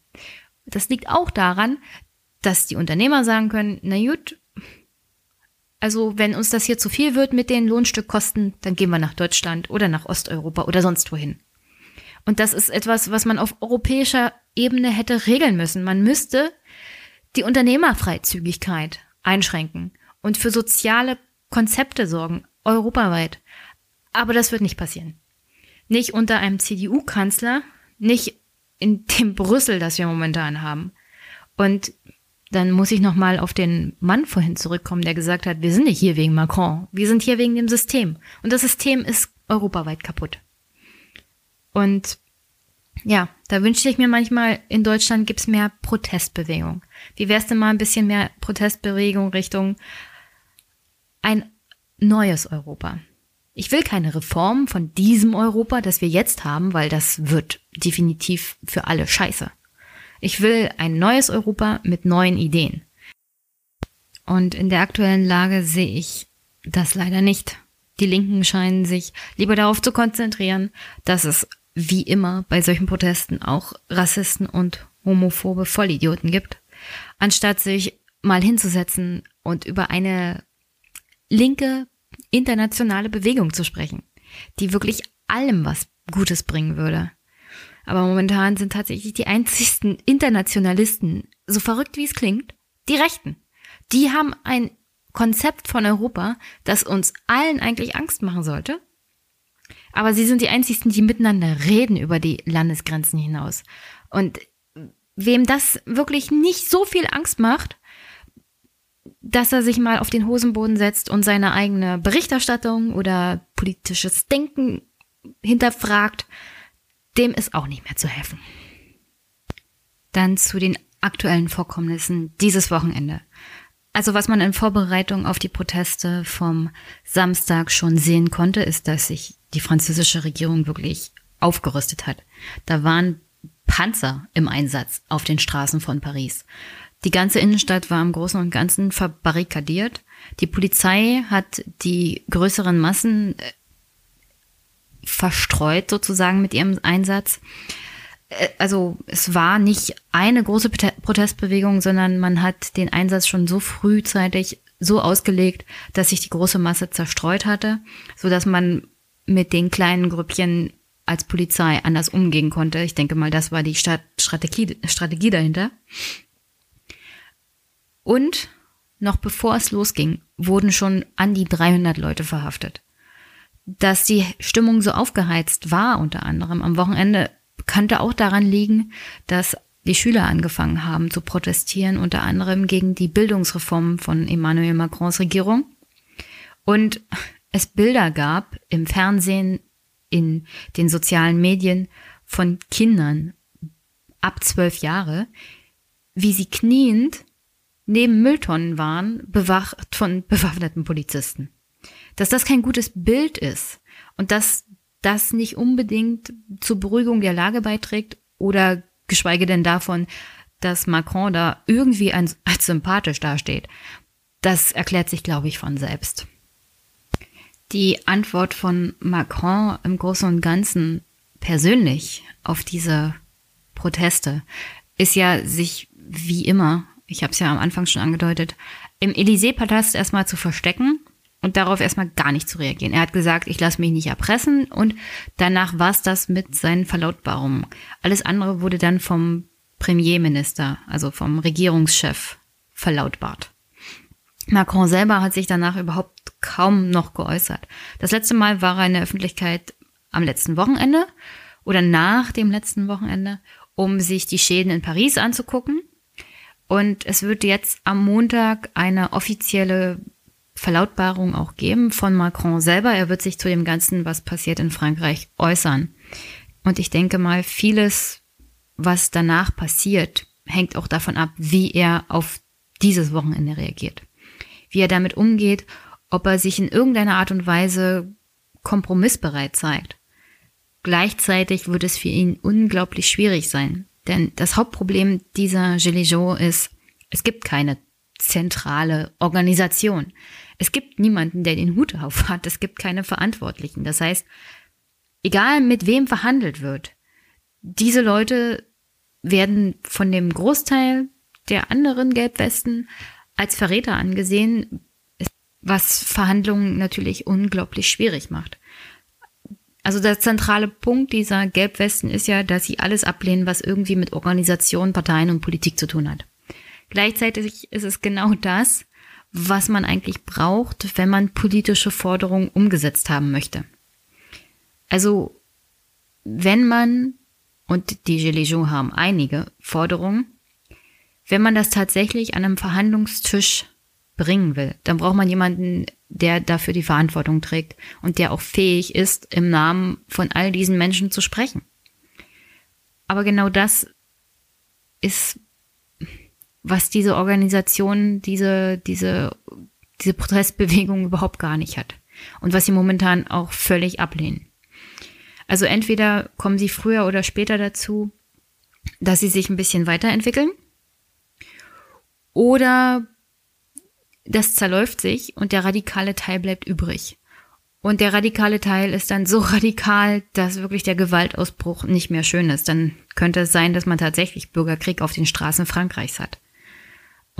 Das liegt auch daran, dass die Unternehmer sagen können, na gut, also wenn uns das hier zu viel wird mit den Lohnstückkosten, dann gehen wir nach Deutschland oder nach Osteuropa oder sonst wohin. Und das ist etwas, was man auf europäischer Ebene hätte regeln müssen. Man müsste die Unternehmerfreizügigkeit einschränken und für soziale Konzepte sorgen, europaweit. Aber das wird nicht passieren. Nicht unter einem CDU-Kanzler, nicht in dem <laughs> Brüssel, das wir momentan haben. Und dann muss ich nochmal auf den Mann vorhin zurückkommen, der gesagt hat, wir sind nicht hier wegen Macron, wir sind hier wegen dem System. Und das System ist europaweit kaputt. Und ja, da wünschte ich mir manchmal, in Deutschland gibt's mehr Protestbewegung. Wie wär's denn mal ein bisschen mehr Protestbewegung Richtung ein neues Europa? Ich will keine Reform von diesem Europa, das wir jetzt haben, weil das wird definitiv für alle scheiße. Ich will ein neues Europa mit neuen Ideen. Und in der aktuellen Lage sehe ich das leider nicht. Die Linken scheinen sich lieber darauf zu konzentrieren, dass es wie immer bei solchen Protesten auch Rassisten und homophobe Vollidioten gibt, anstatt sich mal hinzusetzen und über eine linke internationale Bewegung zu sprechen, die wirklich allem was Gutes bringen würde. Aber momentan sind tatsächlich die einzigsten Internationalisten, so verrückt wie es klingt, die Rechten. Die haben ein Konzept von Europa, das uns allen eigentlich Angst machen sollte. Aber sie sind die einzigsten, die miteinander reden über die Landesgrenzen hinaus. Und wem das wirklich nicht so viel Angst macht, dass er sich mal auf den Hosenboden setzt und seine eigene Berichterstattung oder politisches Denken hinterfragt, dem ist auch nicht mehr zu helfen. Dann zu den aktuellen Vorkommnissen dieses Wochenende. Also was man in Vorbereitung auf die Proteste vom Samstag schon sehen konnte, ist, dass sich die französische Regierung wirklich aufgerüstet hat. Da waren Panzer im Einsatz auf den Straßen von Paris. Die ganze Innenstadt war im Großen und Ganzen verbarrikadiert. Die Polizei hat die größeren Massen äh, verstreut sozusagen mit ihrem Einsatz. Äh, also es war nicht eine große Protestbewegung, sondern man hat den Einsatz schon so frühzeitig so ausgelegt, dass sich die große Masse zerstreut hatte, so dass man mit den kleinen Grüppchen als Polizei anders umgehen konnte. Ich denke mal, das war die Strategie, Strategie dahinter. Und noch bevor es losging, wurden schon an die 300 Leute verhaftet. Dass die Stimmung so aufgeheizt war, unter anderem am Wochenende, könnte auch daran liegen, dass die Schüler angefangen haben zu protestieren, unter anderem gegen die Bildungsreform von Emmanuel Macrons Regierung. Und es Bilder gab im Fernsehen, in den sozialen Medien von Kindern ab zwölf Jahre, wie sie kniend neben Mülltonnen waren, bewacht von <laughs> bewaffneten Polizisten. Dass das kein gutes Bild ist und dass das nicht unbedingt zur Beruhigung der Lage beiträgt, oder geschweige denn davon, dass Macron da irgendwie <laughs> als sympathisch dasteht. Das erklärt sich, glaube ich, von selbst. Die Antwort von Macron im Großen und Ganzen persönlich auf diese Proteste ist ja, sich wie immer, ich habe es ja am Anfang schon angedeutet, im Élysée-Palast erstmal zu verstecken und darauf erstmal gar nicht zu reagieren. Er hat gesagt, ich lasse mich nicht erpressen und danach war es das mit seinen Verlautbarungen. Alles andere wurde dann vom Premierminister, also vom Regierungschef, verlautbart. Macron selber hat sich danach überhaupt kaum noch geäußert. Das letzte Mal war er in der Öffentlichkeit am letzten Wochenende oder nach dem letzten Wochenende, um sich die Schäden in Paris anzugucken. Und es wird jetzt am Montag eine offizielle Verlautbarung auch geben von Macron selber. Er wird sich zu dem Ganzen, was passiert in Frankreich, äußern. Und ich denke mal, vieles, was danach passiert, hängt auch davon ab, wie er auf dieses Wochenende reagiert. Wie er damit umgeht, ob er sich in irgendeiner Art und Weise kompromissbereit zeigt. Gleichzeitig wird es für ihn unglaublich schwierig sein. Denn das Hauptproblem dieser Gilets jaunes ist, es gibt keine zentrale Organisation. Es gibt niemanden, der den Hut auf hat. Es gibt keine Verantwortlichen. Das heißt, egal mit wem verhandelt wird, diese Leute werden von dem Großteil der anderen Gelbwesten als Verräter angesehen, was Verhandlungen natürlich unglaublich schwierig macht. Also der zentrale Punkt dieser Gelbwesten ist ja, dass sie alles ablehnen, was irgendwie mit Organisationen, Parteien und Politik zu tun hat. Gleichzeitig ist es genau das, was man eigentlich braucht, wenn man politische Forderungen umgesetzt haben möchte. Also, wenn man, und die Gilets jaunes haben einige Forderungen, wenn man das tatsächlich an einem Verhandlungstisch bringen will, dann braucht man jemanden, der dafür die Verantwortung trägt und der auch fähig ist, im Namen von all diesen Menschen zu sprechen. Aber genau das ist was diese Organisation, diese, diese, diese Protestbewegung überhaupt gar nicht hat. Und was sie momentan auch völlig ablehnen. Also entweder kommen sie früher oder später dazu, dass sie sich ein bisschen weiterentwickeln. Oder das zerläuft sich und der radikale Teil bleibt übrig. Und der radikale Teil ist dann so <laughs> radikal, dass wirklich der Gewaltausbruch nicht mehr schön ist. Dann könnte es sein, dass man tatsächlich Bürgerkrieg auf den Straßen Frankreichs hat.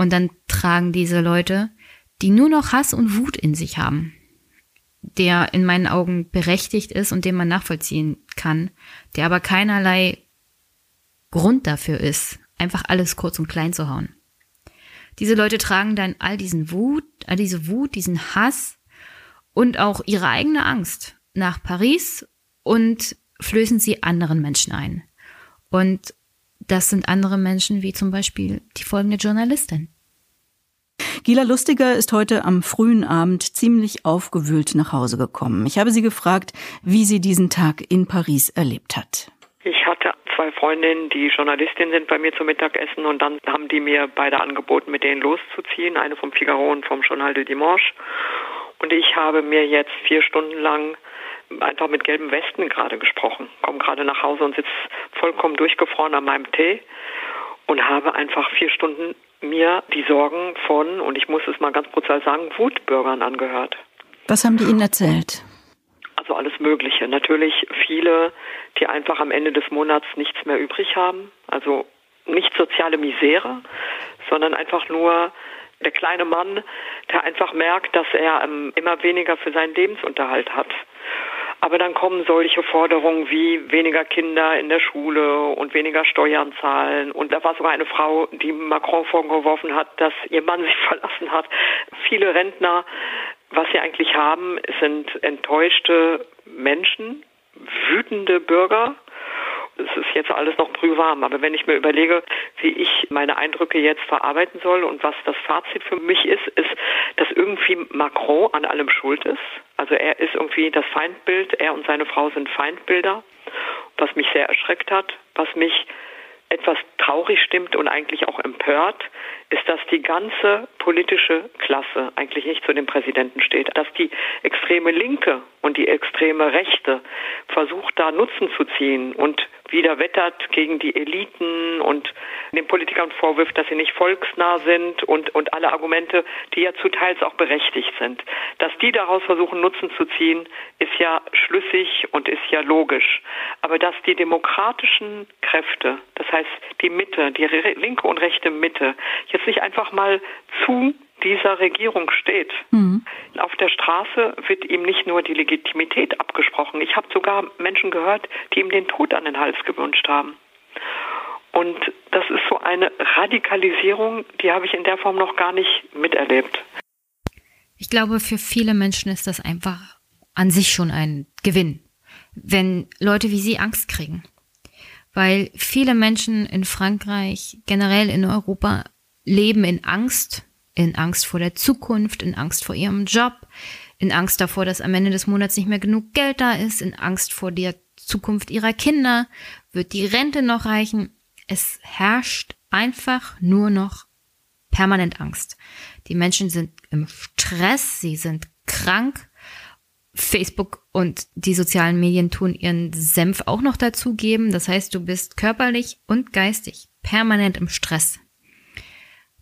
Und dann tragen diese Leute, die nur noch Hass und Wut in sich haben, der in meinen Augen berechtigt ist und den man nachvollziehen kann, der aber keinerlei Grund dafür ist, einfach alles kurz und klein zu hauen. Diese Leute tragen dann all diesen Wut, all diese Wut, diesen Hass und auch ihre eigene Angst nach Paris und flößen sie anderen Menschen ein. Und das sind andere Menschen wie zum Beispiel die folgende Journalistin. Gila Lustiger ist heute am frühen Abend ziemlich aufgewühlt nach Hause gekommen. Ich habe sie gefragt, wie sie diesen Tag in Paris erlebt hat. Ich hatte zwei Freundinnen, die Journalistin sind, bei mir zum Mittagessen und dann haben die mir beide angeboten, mit denen loszuziehen, eine vom Figaro und vom Journal de Dimanche. Und ich habe mir jetzt vier Stunden lang einfach mit gelben Westen gerade gesprochen. Komme gerade nach Hause und sitze vollkommen durchgefroren an meinem Tee und habe einfach vier Stunden mir die Sorgen von, und ich muss es mal ganz brutal sagen, Wutbürgern angehört. Was haben die Ihnen erzählt? Also alles Mögliche. Natürlich viele, die einfach am Ende des Monats nichts mehr übrig haben. Also nicht soziale Misere, sondern einfach nur der kleine Mann, der einfach merkt, dass er ähm, immer weniger für seinen Lebensunterhalt hat. Aber dann kommen solche Forderungen wie weniger Kinder in der Schule und weniger Steuern zahlen. Und da war sogar eine Frau, die Macron vorgeworfen hat, dass ihr Mann <laughs> sich verlassen hat. Viele Rentner, was sie eigentlich haben, sind enttäuschte Menschen, wütende Bürger, es ist jetzt alles noch brühwarm. Aber wenn ich mir überlege, wie ich meine Eindrücke jetzt verarbeiten soll und was das Fazit für mich ist, ist, dass irgendwie Macron an allem schuld ist. Also er ist irgendwie das Feindbild, er und seine Frau sind Feindbilder, was mich sehr erschreckt hat, was mich etwas traurig stimmt und eigentlich auch empört, ist, dass die ganze politische Klasse eigentlich nicht zu dem Präsidenten steht. Dass die extreme Linke und die extreme Rechte versucht, da Nutzen zu ziehen und wieder wettert gegen die Eliten und den Politikern vorwirft, dass sie nicht volksnah sind und, und alle Argumente, die ja zuteils auch berechtigt sind. Dass die daraus versuchen, Nutzen zu ziehen, ist ja schlüssig und ist ja logisch. Aber dass die demokratischen Kräfte, das heißt die Mitte, die linke und rechte Mitte, jetzt nicht einfach mal zu dieser Regierung steht. Mhm. Auf der Straße wird ihm nicht nur die Legitimität abgesprochen. Ich habe sogar Menschen gehört, die ihm den Tod an den Hals gewünscht haben. Und das ist so eine Radikalisierung, die habe ich in der Form noch gar nicht miterlebt. Ich glaube, für viele Menschen ist das einfach an sich schon ein Gewinn, wenn Leute wie Sie Angst kriegen. Weil viele Menschen in Frankreich, generell in Europa, leben in Angst in Angst vor der Zukunft, in Angst vor ihrem Job, in Angst davor, dass am Ende des Monats nicht mehr genug Geld da ist, in Angst vor der Zukunft ihrer Kinder, wird die Rente noch reichen. Es herrscht einfach nur noch permanent Angst. Die Menschen sind im Stress, sie sind krank. Facebook und die sozialen Medien tun ihren Senf auch noch dazugeben. Das heißt, du bist körperlich und geistig permanent im Stress.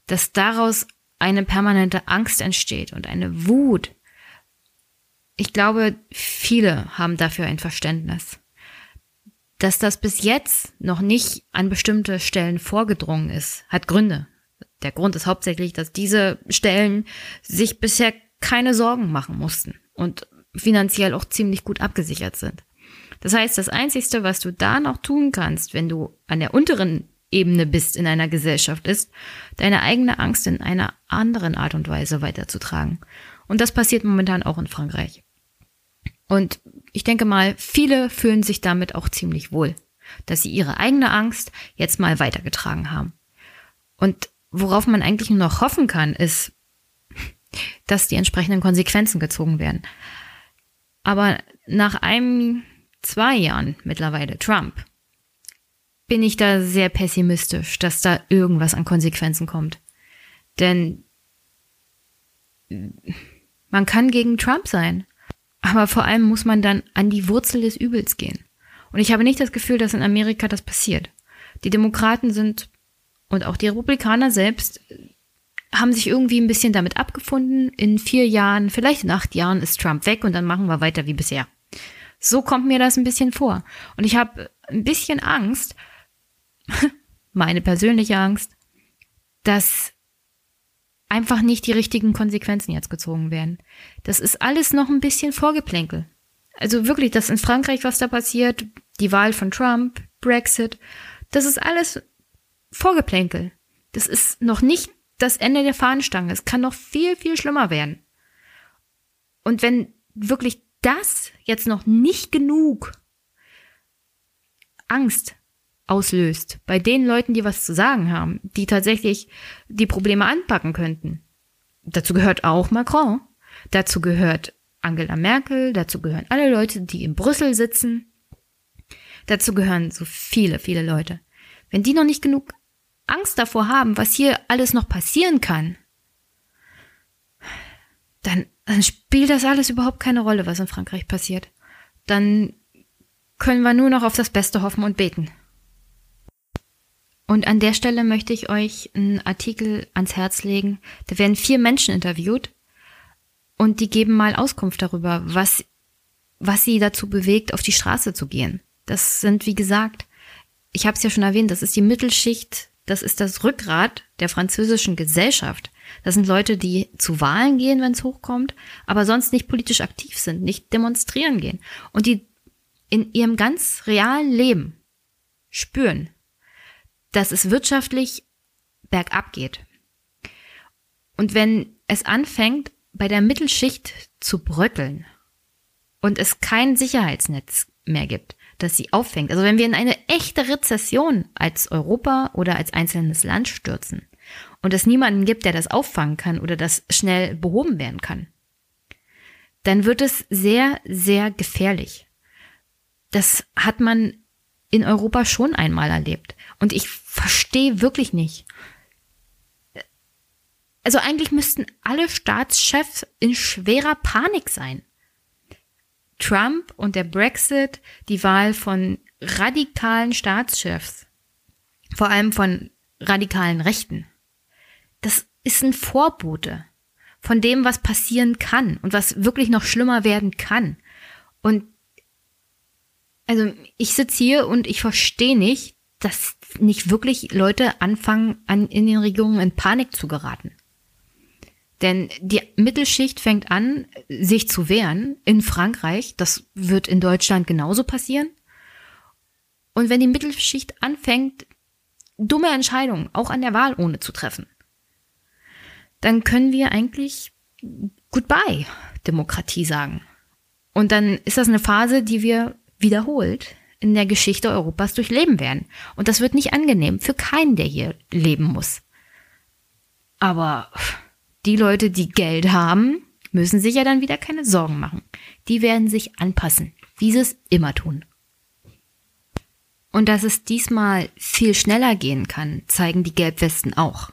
Dass daraus eine permanente Angst entsteht und eine Wut. Ich glaube, viele haben dafür ein Verständnis. Dass das bis jetzt noch nicht an bestimmte Stellen vorgedrungen ist, hat Gründe. Der Grund ist hauptsächlich, dass diese Stellen sich bisher keine Sorgen machen mussten und finanziell auch ziemlich gut abgesichert sind. Das heißt, das Einzige, was du da noch tun kannst, wenn du an der unteren Ebene bist in einer Gesellschaft, ist, deine eigene Angst in einer anderen Art und Weise weiterzutragen. Und das passiert momentan auch in Frankreich. Und ich denke mal, viele fühlen sich damit auch ziemlich wohl, dass sie ihre eigene Angst jetzt mal weitergetragen haben. Und worauf man eigentlich nur noch hoffen kann, ist, <laughs> dass die entsprechenden Konsequenzen gezogen werden. Aber nach einem, zwei Jahren mittlerweile Trump bin ich da sehr pessimistisch, dass da irgendwas an Konsequenzen kommt. Denn man kann gegen Trump sein, aber vor allem muss man dann an die Wurzel des Übels gehen. Und ich habe nicht das Gefühl, dass in Amerika das passiert. Die Demokraten sind und auch die Republikaner selbst haben sich irgendwie ein bisschen damit abgefunden. In vier Jahren, vielleicht in acht Jahren ist Trump weg und dann machen wir weiter wie bisher. So kommt mir das ein bisschen vor. Und ich habe ein bisschen Angst, <laughs> meine persönliche Angst, dass einfach nicht die richtigen Konsequenzen jetzt gezogen werden. Das ist alles noch ein bisschen Vorgeplänkel. Also wirklich, dass in Frankreich was da passiert, die Wahl von Trump, Brexit, das ist alles Vorgeplänkel. Das ist noch nicht das Ende der Fahnenstange. Es kann noch viel, viel schlimmer werden. Und wenn wirklich das jetzt noch nicht genug Angst auslöst. Bei den Leuten, die was zu sagen haben, die tatsächlich die Probleme anpacken könnten. Dazu gehört auch Macron. Dazu gehört Angela Merkel. Dazu gehören alle Leute, die in Brüssel sitzen. Dazu gehören so viele, viele Leute. Wenn die noch nicht genug Angst davor haben, was hier alles noch passieren kann, dann, dann spielt das alles überhaupt keine Rolle, was in Frankreich passiert. Dann können wir nur noch auf das Beste hoffen und beten. Und an der Stelle möchte ich euch einen Artikel ans Herz legen. Da werden vier Menschen interviewt und die geben mal Auskunft darüber, was, was sie dazu bewegt, auf die Straße zu gehen. Das sind, wie gesagt, ich habe es ja schon erwähnt, das ist die Mittelschicht, das ist das Rückgrat der französischen Gesellschaft. Das sind Leute, die zu Wahlen gehen, wenn es hochkommt, aber sonst nicht politisch aktiv sind, nicht demonstrieren gehen und die in ihrem ganz realen Leben spüren, dass es wirtschaftlich bergab geht. Und wenn es anfängt, bei der Mittelschicht zu bröckeln und es kein Sicherheitsnetz mehr gibt, das sie auffängt, also wenn wir in eine echte Rezession als Europa oder als einzelnes Land stürzen und es niemanden gibt, der das auffangen kann oder das schnell behoben werden kann, dann wird es sehr, sehr gefährlich. Das hat man in Europa schon einmal erlebt. Und ich verstehe wirklich nicht. Also eigentlich müssten alle Staatschefs in schwerer Panik sein. Trump und der Brexit, die Wahl von radikalen Staatschefs, vor allem von radikalen Rechten, das ist ein Vorbote von dem, was passieren kann und was wirklich noch schlimmer werden kann. Und also ich sitze hier und ich verstehe nicht, dass nicht wirklich Leute anfangen, an, in den Regierungen in Panik zu geraten. Denn die Mittelschicht fängt an, sich zu wehren in Frankreich. Das wird in Deutschland genauso passieren. Und wenn die Mittelschicht anfängt, dumme Entscheidungen auch an der Wahl ohne zu treffen, dann können wir eigentlich Goodbye Demokratie sagen. Und dann ist das eine Phase, die wir wiederholt in der Geschichte Europas durchleben werden. Und das wird nicht angenehm für keinen, der hier leben muss. Aber die Leute, die Geld haben, müssen sich ja dann wieder keine Sorgen machen. Die werden sich anpassen, wie sie es immer tun. Und dass es diesmal viel schneller gehen kann, zeigen die Gelbwesten auch.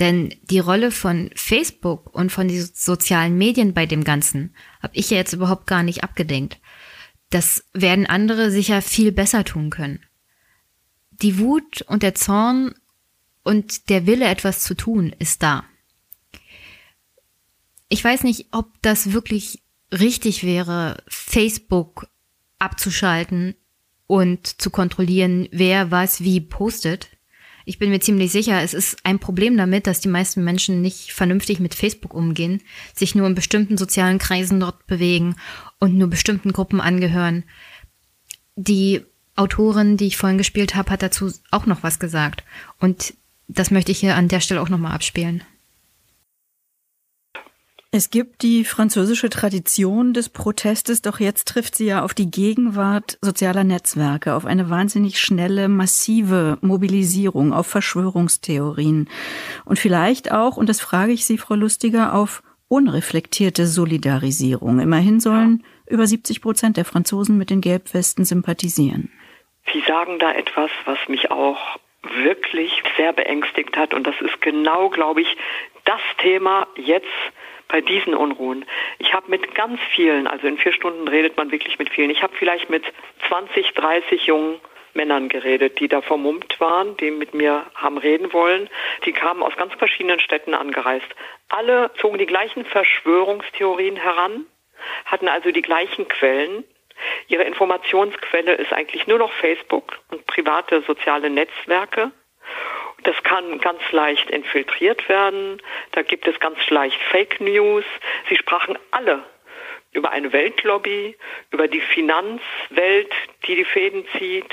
Denn die Rolle von Facebook und von den sozialen Medien bei dem Ganzen habe ich ja jetzt überhaupt gar nicht abgedenkt. Das werden andere sicher viel besser tun können. Die Wut und der Zorn und der Wille, etwas zu tun, ist da. Ich weiß nicht, ob das wirklich richtig wäre, Facebook abzuschalten und zu kontrollieren, wer was wie postet. Ich bin mir ziemlich sicher, es ist ein Problem damit, dass die meisten Menschen nicht vernünftig mit Facebook umgehen, sich nur in bestimmten sozialen Kreisen dort bewegen und nur bestimmten Gruppen angehören. Die Autorin, die ich vorhin gespielt habe, hat dazu auch noch was gesagt. Und das möchte ich hier an der Stelle auch nochmal abspielen. Es gibt die französische Tradition des Protestes, doch jetzt trifft sie ja auf die Gegenwart sozialer Netzwerke, auf eine wahnsinnig schnelle, massive Mobilisierung, auf Verschwörungstheorien und vielleicht auch, und das frage ich Sie, Frau Lustiger, auf unreflektierte Solidarisierung. Immerhin sollen über 70 Prozent der Franzosen mit den Gelbwesten sympathisieren. Sie sagen da etwas, was mich auch wirklich sehr beängstigt hat. Und das ist genau, glaube ich, das Thema jetzt bei diesen Unruhen. Ich habe mit ganz vielen, also in vier Stunden redet man wirklich mit vielen. Ich habe vielleicht mit 20, 30 jungen Männern geredet, die da vermummt waren, die mit mir haben reden wollen. Die kamen aus ganz verschiedenen Städten angereist. Alle zogen die gleichen Verschwörungstheorien heran, hatten also die gleichen Quellen. Ihre Informationsquelle ist eigentlich nur noch Facebook und private soziale Netzwerke. Das kann ganz leicht infiltriert werden. Da gibt es ganz leicht Fake News. Sie sprachen alle über eine Weltlobby, über die Finanzwelt, die die Fäden zieht,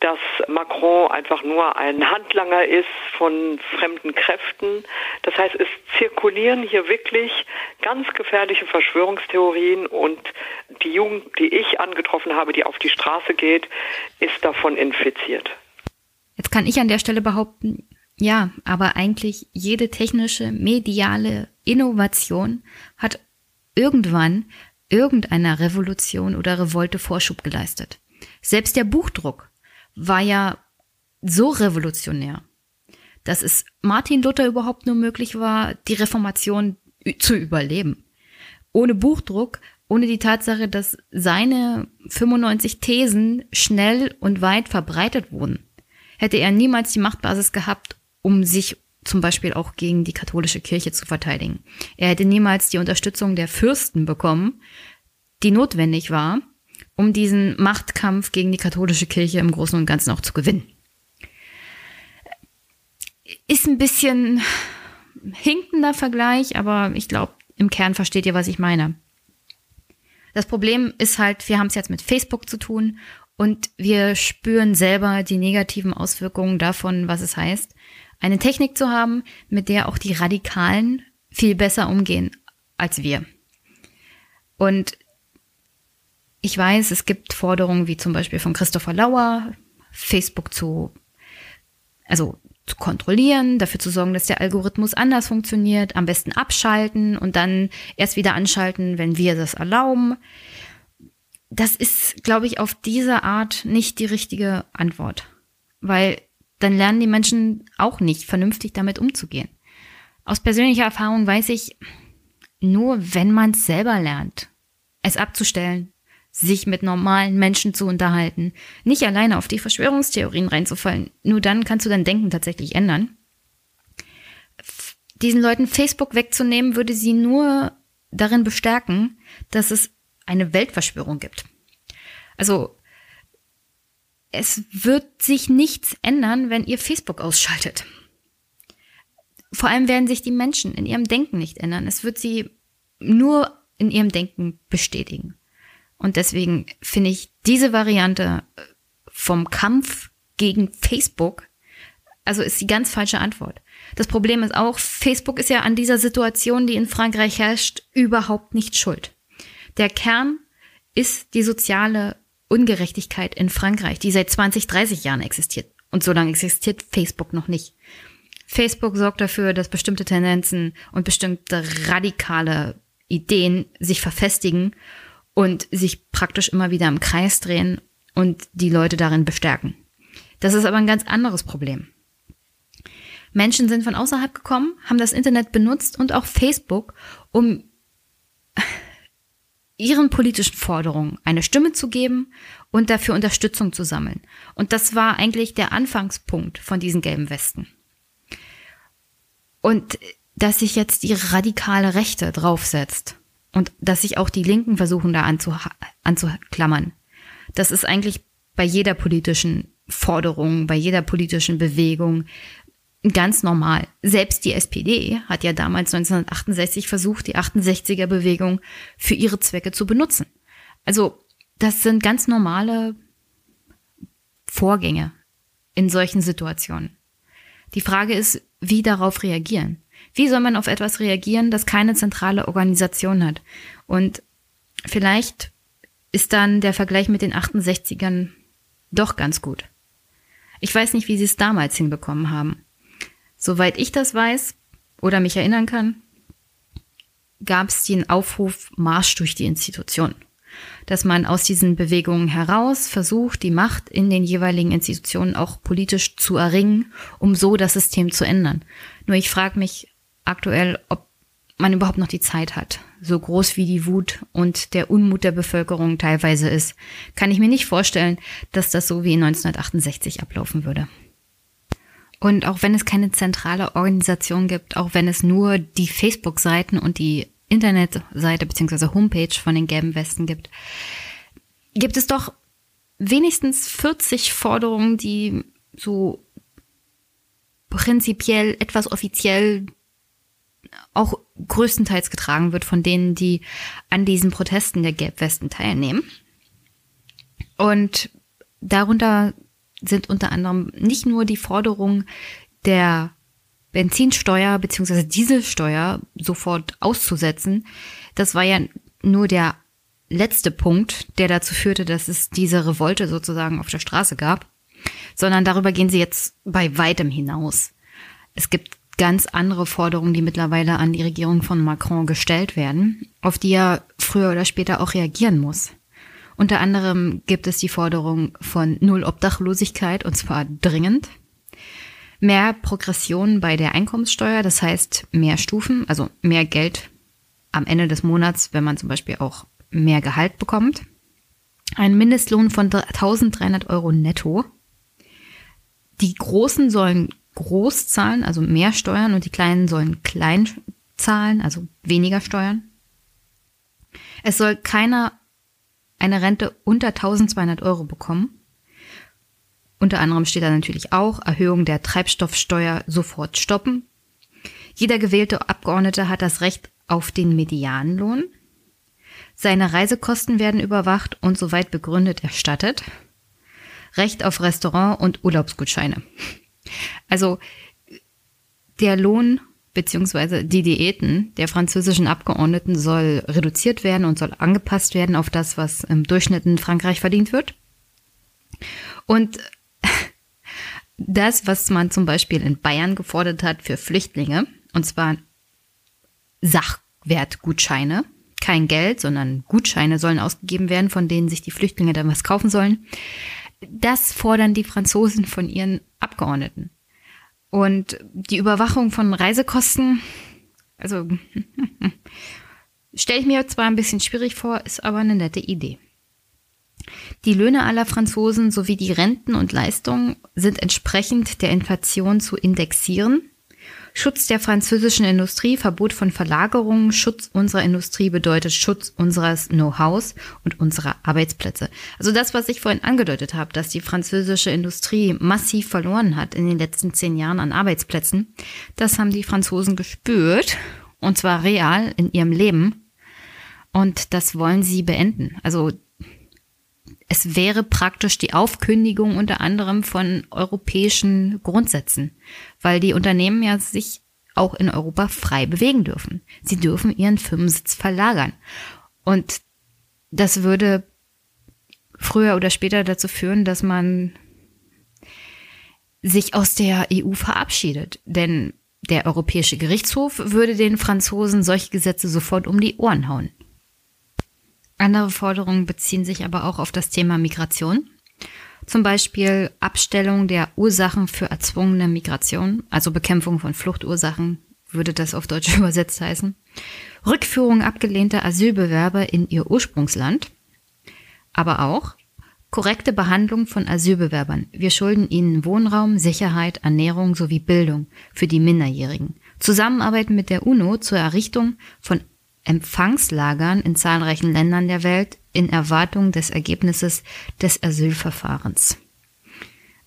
dass Macron einfach nur ein Handlanger ist von fremden Kräften. Das heißt, es zirkulieren hier wirklich ganz gefährliche Verschwörungstheorien und die Jugend, die ich angetroffen habe, die auf die Straße geht, ist davon infiziert. Jetzt kann ich an der Stelle behaupten, ja, aber eigentlich jede technische, mediale Innovation hat irgendwann irgendeiner Revolution oder Revolte Vorschub geleistet. Selbst der Buchdruck war ja so revolutionär, dass es Martin Luther überhaupt nur möglich war, die Reformation zu überleben. Ohne Buchdruck, ohne die Tatsache, dass seine 95 Thesen schnell und weit verbreitet wurden, hätte er niemals die Machtbasis gehabt, um sich zum Beispiel auch gegen die katholische Kirche zu verteidigen. Er hätte niemals die Unterstützung der Fürsten bekommen, die notwendig war, um diesen Machtkampf gegen die katholische Kirche im Großen und Ganzen auch zu gewinnen. Ist ein bisschen hinkender Vergleich, aber ich glaube, im Kern versteht ihr, was ich meine. Das Problem ist halt, wir haben es jetzt mit Facebook zu tun und wir spüren selber die negativen Auswirkungen davon, was es heißt, eine Technik zu haben, mit der auch die Radikalen viel besser umgehen als wir. Und ich weiß, es gibt Forderungen wie zum Beispiel von Christopher Lauer, Facebook zu, also zu kontrollieren, dafür zu sorgen, dass der Algorithmus anders funktioniert, am besten abschalten und dann erst wieder anschalten, wenn wir das erlauben das ist, glaube ich, auf diese Art nicht die richtige Antwort. Weil dann lernen die Menschen auch nicht, vernünftig damit umzugehen. Aus persönlicher Erfahrung weiß ich, nur wenn man es selber lernt, es abzustellen, sich mit normalen Menschen zu unterhalten, nicht alleine auf die Verschwörungstheorien reinzufallen. Nur dann kannst du dein Denken tatsächlich ändern. Diesen Leuten Facebook wegzunehmen, würde sie nur darin bestärken, dass es eine Weltverschwörung gibt. Also es wird sich nichts ändern, wenn ihr Facebook ausschaltet. Vor allem werden sich die Menschen in ihrem Denken nicht ändern. Es wird sie nur in ihrem Denken bestätigen. Und deswegen finde ich diese Variante vom Kampf gegen Facebook, also ist die ganz falsche Antwort. Das Problem ist auch, Facebook ist ja an dieser Situation, die in Frankreich herrscht, überhaupt nicht schuld. Der Kern ist die soziale Ungerechtigkeit in Frankreich, die seit 20, 30 Jahren existiert. Und so lange existiert Facebook noch nicht. Facebook sorgt dafür, dass bestimmte Tendenzen und bestimmte radikale Ideen sich verfestigen und sich praktisch immer wieder im Kreis drehen und die Leute darin bestärken. Das ist aber ein ganz anderes Problem. Menschen sind von außerhalb gekommen, haben das Internet benutzt und auch Facebook, um ihren politischen Forderungen eine Stimme zu geben und dafür Unterstützung zu sammeln. Und das war eigentlich der Anfangspunkt von diesen gelben Westen. Und dass sich jetzt die radikale Rechte draufsetzt und dass sich auch die Linken versuchen da anzuklammern, das ist eigentlich bei jeder politischen Forderung, bei jeder politischen Bewegung ganz normal. Selbst die SPD hat ja damals 1968 versucht, die 68er Bewegung für ihre Zwecke zu benutzen. Also das sind ganz normale Vorgänge in solchen Situationen. Die Frage ist, wie darauf reagieren. Wie soll man auf etwas reagieren, das keine zentrale Organisation hat? Und vielleicht ist dann der Vergleich mit den 68ern doch ganz gut. Ich weiß nicht, wie sie es damals hinbekommen haben. Soweit ich das weiß oder mich erinnern kann, gab es den Aufruf Marsch durch die Institution. Dass man aus diesen Bewegungen heraus versucht, die Macht in den jeweiligen Institutionen auch politisch zu erringen, um so das System zu ändern. Nur ich frage mich aktuell, ob man überhaupt noch die Zeit hat. So groß wie die Wut und der Unmut der Bevölkerung teilweise ist, kann ich mir nicht vorstellen, dass das so wie 1968 ablaufen würde. Und auch wenn es keine zentrale Organisation gibt, auch wenn es nur die Facebook-Seiten und die Internetseite bzw. Homepage von den gelben Westen gibt, gibt es doch wenigstens 40 Forderungen, die so prinzipiell etwas offiziell auch größtenteils getragen wird von denen, die an diesen Protesten der Gelbwesten teilnehmen. Und darunter sind unter anderem nicht nur die Forderung der Benzinsteuer bzw. Dieselsteuer sofort auszusetzen. Das war ja nur der letzte Punkt, der dazu führte, dass es diese Revolte sozusagen auf der Straße gab, sondern darüber gehen sie jetzt bei weitem hinaus. Es gibt ganz andere Forderungen, die mittlerweile an die Regierung von Macron gestellt werden, auf die er früher oder später auch reagieren muss. Unter anderem gibt es die Forderung von Null Obdachlosigkeit und zwar dringend. Mehr Progression bei der Einkommenssteuer, das heißt mehr Stufen, also mehr Geld am Ende des Monats, wenn man zum Beispiel auch mehr Gehalt bekommt. Ein Mindestlohn von 1300 Euro netto. Die Großen sollen groß zahlen, also mehr Steuern und die Kleinen sollen klein zahlen, also weniger Steuern. Es soll keiner eine Rente unter 1200 Euro bekommen. Unter anderem steht da natürlich auch Erhöhung der Treibstoffsteuer sofort stoppen. Jeder gewählte Abgeordnete hat das Recht auf den Medianlohn. Seine Reisekosten werden überwacht und soweit begründet erstattet. Recht auf Restaurant und Urlaubsgutscheine. Also der Lohn beziehungsweise die Diäten der französischen Abgeordneten soll reduziert werden und soll angepasst werden auf das, was im Durchschnitt in Frankreich verdient wird. Und <laughs> das, was man zum Beispiel in Bayern gefordert hat für Flüchtlinge, und zwar Sachwertgutscheine, kein Geld, sondern Gutscheine sollen ausgegeben werden, von denen sich die Flüchtlinge dann was kaufen sollen. Das fordern die Franzosen von ihren Abgeordneten. Und die Überwachung von Reisekosten, also <laughs> stelle ich mir zwar ein bisschen schwierig vor, ist aber eine nette Idee. Die Löhne aller Franzosen sowie die Renten und Leistungen sind entsprechend der Inflation zu indexieren. Schutz der französischen Industrie, Verbot von Verlagerungen, Schutz unserer Industrie bedeutet Schutz unseres Know-hows und unserer Arbeitsplätze. Also das, was ich vorhin angedeutet habe, dass die französische Industrie massiv verloren hat in den letzten zehn Jahren an Arbeitsplätzen, das haben die Franzosen gespürt und zwar real in ihrem Leben. Und das wollen sie beenden. Also es wäre praktisch die Aufkündigung unter anderem von europäischen Grundsätzen, weil die Unternehmen ja sich auch in Europa frei bewegen dürfen. Sie dürfen ihren Firmensitz verlagern. Und das würde früher oder später dazu führen, dass man sich aus der EU verabschiedet. Denn der Europäische Gerichtshof würde den Franzosen solche Gesetze sofort um die Ohren hauen. Andere Forderungen beziehen sich aber auch auf das Thema Migration. Zum Beispiel Abstellung der Ursachen für erzwungene Migration, also Bekämpfung von Fluchtursachen, würde das auf Deutsch <laughs> übersetzt heißen. Rückführung abgelehnter Asylbewerber in ihr Ursprungsland. Aber auch korrekte Behandlung von Asylbewerbern. Wir schulden ihnen Wohnraum, Sicherheit, Ernährung sowie Bildung für die Minderjährigen. Zusammenarbeit mit der UNO zur Errichtung von Empfangslagern in zahlreichen Ländern der Welt in Erwartung des Ergebnisses des Asylverfahrens.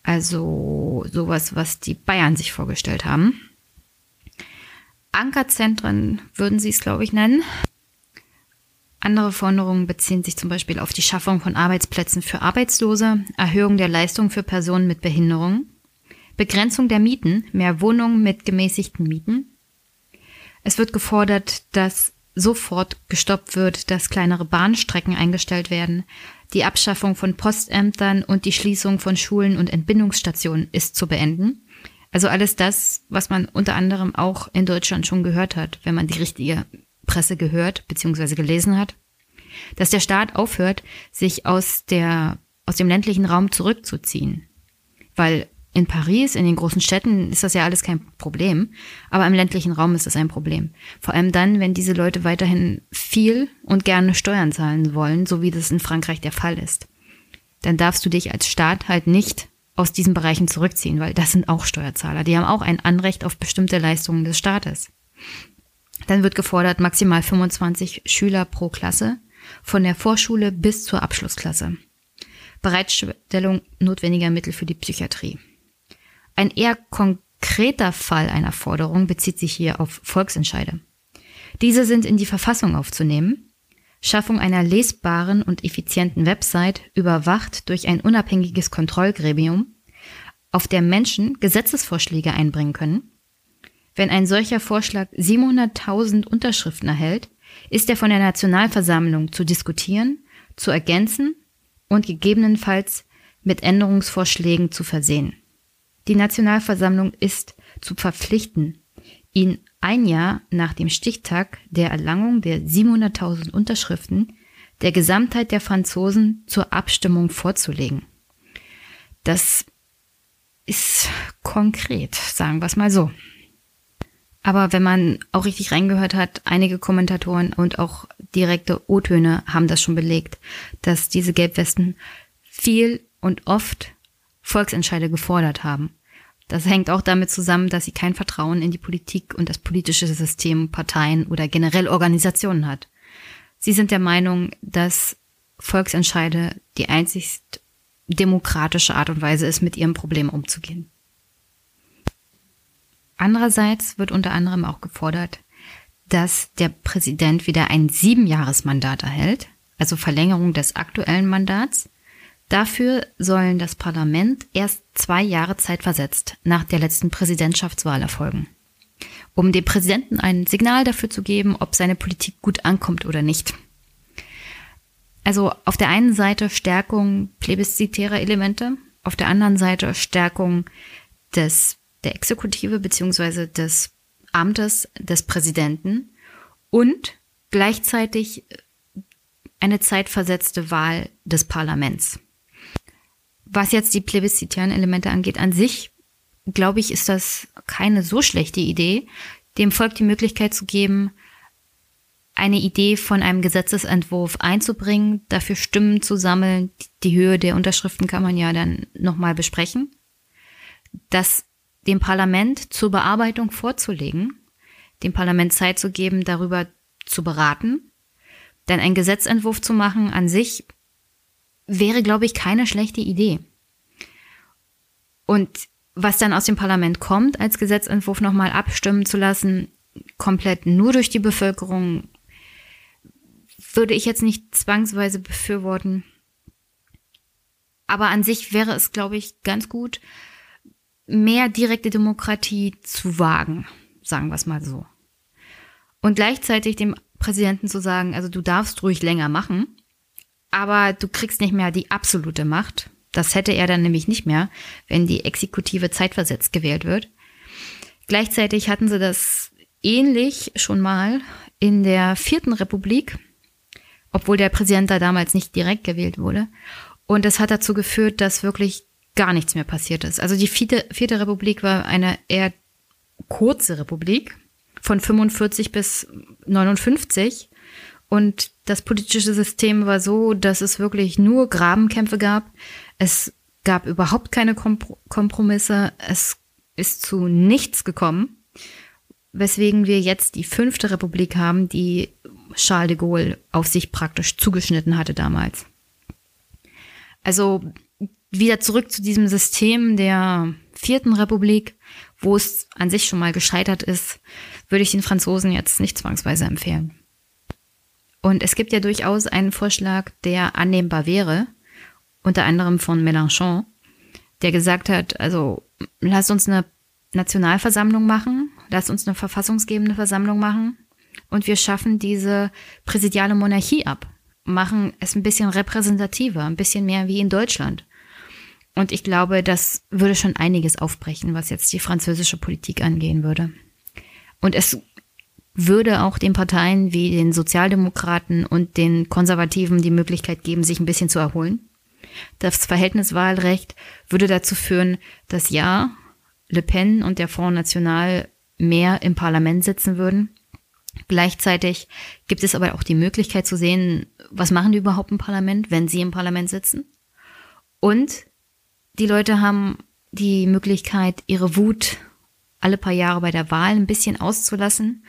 Also sowas, was die Bayern sich vorgestellt haben. Ankerzentren würden sie es, glaube ich, nennen. Andere Forderungen beziehen sich zum Beispiel auf die Schaffung von Arbeitsplätzen für Arbeitslose, Erhöhung der Leistung für Personen mit Behinderung, Begrenzung der Mieten, mehr Wohnungen mit gemäßigten Mieten. Es wird gefordert, dass sofort gestoppt wird, dass kleinere Bahnstrecken eingestellt werden. Die Abschaffung von Postämtern und die Schließung von Schulen und Entbindungsstationen ist zu beenden. Also alles das, was man unter anderem auch in Deutschland schon gehört hat, wenn man die richtige Presse gehört bzw. gelesen hat. Dass der Staat aufhört, sich aus der, aus dem ländlichen Raum zurückzuziehen. Weil in Paris, in den großen Städten ist das ja alles kein Problem, aber im ländlichen Raum ist das ein Problem. Vor allem dann, wenn diese Leute weiterhin viel und gerne Steuern zahlen wollen, so wie das in Frankreich der Fall ist. Dann darfst du dich als Staat halt nicht aus diesen Bereichen zurückziehen, weil das sind auch Steuerzahler. Die haben auch ein Anrecht auf bestimmte Leistungen des Staates. Dann wird gefordert maximal 25 Schüler pro Klasse von der Vorschule bis zur Abschlussklasse. Bereitstellung notwendiger Mittel für die Psychiatrie. Ein eher konkreter Fall einer Forderung bezieht sich hier auf Volksentscheide. Diese sind in die Verfassung aufzunehmen. Schaffung einer lesbaren und effizienten Website, überwacht durch ein unabhängiges Kontrollgremium, auf der Menschen Gesetzesvorschläge einbringen können. Wenn ein solcher Vorschlag 700.000 Unterschriften erhält, ist er von der Nationalversammlung zu diskutieren, zu ergänzen und gegebenenfalls mit Änderungsvorschlägen zu versehen. Die Nationalversammlung ist zu verpflichten, ihn ein Jahr nach dem Stichtag der Erlangung der 700.000 Unterschriften der Gesamtheit der Franzosen zur Abstimmung vorzulegen. Das ist konkret, sagen wir es mal so. Aber wenn man auch richtig reingehört hat, einige Kommentatoren und auch direkte O-Töne haben das schon belegt, dass diese Gelbwesten viel und oft Volksentscheide gefordert haben. Das hängt auch damit zusammen, dass sie kein Vertrauen in die Politik und das politische System, Parteien oder generell Organisationen hat. Sie sind der Meinung, dass Volksentscheide die einzigst demokratische Art und Weise ist, mit ihrem Problem umzugehen. Andererseits wird unter anderem auch gefordert, dass der Präsident wieder ein Siebenjahresmandat erhält, also Verlängerung des aktuellen Mandats, Dafür sollen das Parlament erst zwei Jahre Zeit versetzt nach der letzten Präsidentschaftswahl erfolgen, um dem Präsidenten ein Signal dafür zu geben, ob seine Politik gut ankommt oder nicht. Also auf der einen Seite Stärkung plebiszitärer Elemente, auf der anderen Seite Stärkung des, der Exekutive beziehungsweise des Amtes des Präsidenten und gleichzeitig eine zeitversetzte Wahl des Parlaments. Was jetzt die plebiszitären Elemente angeht, an sich, glaube ich, ist das keine so schlechte Idee, dem Volk die Möglichkeit zu geben, eine Idee von einem Gesetzesentwurf einzubringen, dafür Stimmen zu sammeln. Die Höhe der Unterschriften kann man ja dann nochmal besprechen. Das dem Parlament zur Bearbeitung vorzulegen, dem Parlament Zeit zu geben, darüber zu beraten. Denn ein Gesetzentwurf zu machen an sich wäre, glaube ich, keine schlechte Idee. Und was dann aus dem Parlament kommt, als Gesetzentwurf nochmal abstimmen zu lassen, komplett nur durch die Bevölkerung, würde ich jetzt nicht zwangsweise befürworten. Aber an sich wäre es, glaube ich, ganz gut, mehr direkte Demokratie zu wagen, sagen wir es mal so. Und gleichzeitig dem Präsidenten zu sagen, also du darfst ruhig länger machen, aber du kriegst nicht mehr die absolute Macht. Das hätte er dann nämlich nicht mehr, wenn die Exekutive zeitversetzt gewählt wird. Gleichzeitig hatten sie das ähnlich schon mal in der vierten Republik, obwohl der Präsident da damals nicht direkt gewählt wurde. Und das hat dazu geführt, dass wirklich gar nichts mehr passiert ist. Also die vierte, vierte Republik war eine eher kurze Republik von 45 bis 59 und das politische System war so, dass es wirklich nur Grabenkämpfe gab. Es gab überhaupt keine Kompromisse. Es ist zu nichts gekommen, weswegen wir jetzt die fünfte Republik haben, die Charles de Gaulle auf sich praktisch zugeschnitten hatte damals. Also wieder zurück zu diesem System der vierten Republik, wo es an sich schon mal gescheitert ist, würde ich den Franzosen jetzt nicht zwangsweise empfehlen. Und es gibt ja durchaus einen Vorschlag, der annehmbar wäre, unter anderem von Mélenchon, der gesagt hat, also lasst uns eine Nationalversammlung machen, lasst uns eine verfassungsgebende Versammlung machen und wir schaffen diese präsidiale Monarchie ab, machen es ein bisschen repräsentativer, ein bisschen mehr wie in Deutschland. Und ich glaube, das würde schon einiges aufbrechen, was jetzt die französische Politik angehen würde. Und es würde auch den Parteien wie den Sozialdemokraten und den Konservativen die Möglichkeit geben, sich ein bisschen zu erholen. Das Verhältniswahlrecht würde dazu führen, dass ja, Le Pen und der Front National mehr im Parlament sitzen würden. Gleichzeitig gibt es aber auch die Möglichkeit zu sehen, was machen die überhaupt im Parlament, wenn sie im Parlament sitzen. Und die Leute haben die Möglichkeit, ihre Wut alle paar Jahre bei der Wahl ein bisschen auszulassen,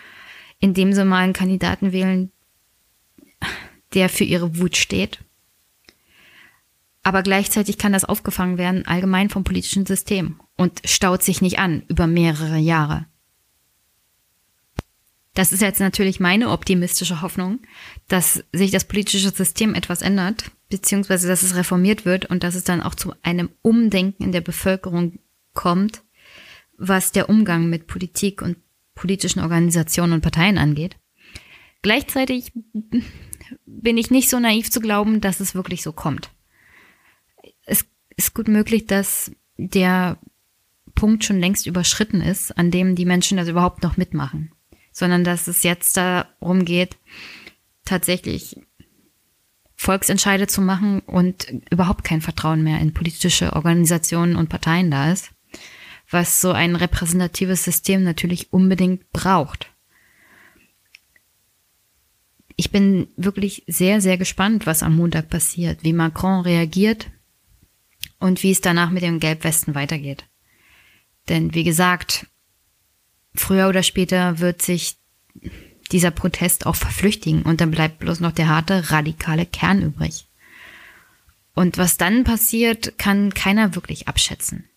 indem sie mal einen Kandidaten wählen, der für ihre Wut steht. Aber gleichzeitig kann das aufgefangen werden, allgemein vom politischen System und staut sich nicht an über mehrere Jahre. Das ist jetzt natürlich meine optimistische Hoffnung, dass sich das politische System etwas ändert, beziehungsweise dass es reformiert wird und dass es dann auch zu einem Umdenken in der Bevölkerung kommt, was der Umgang mit Politik und politischen Organisationen und Parteien angeht. Gleichzeitig bin ich nicht so naiv zu glauben, dass es wirklich so kommt. Es ist gut möglich, dass der Punkt schon längst überschritten ist, an dem die Menschen das überhaupt noch mitmachen sondern dass es jetzt darum geht, tatsächlich Volksentscheide zu machen und überhaupt kein Vertrauen mehr in politische Organisationen und Parteien da ist, was so ein repräsentatives System natürlich unbedingt braucht. Ich bin wirklich sehr, sehr gespannt, was am Montag passiert, wie Macron reagiert und wie es danach mit dem Gelbwesten weitergeht. Denn wie gesagt, früher oder später wird sich dieser Protest auch verflüchtigen und dann bleibt bloß noch der harte, radikale Kern übrig. Und was dann passiert, kann keiner wirklich abschätzen.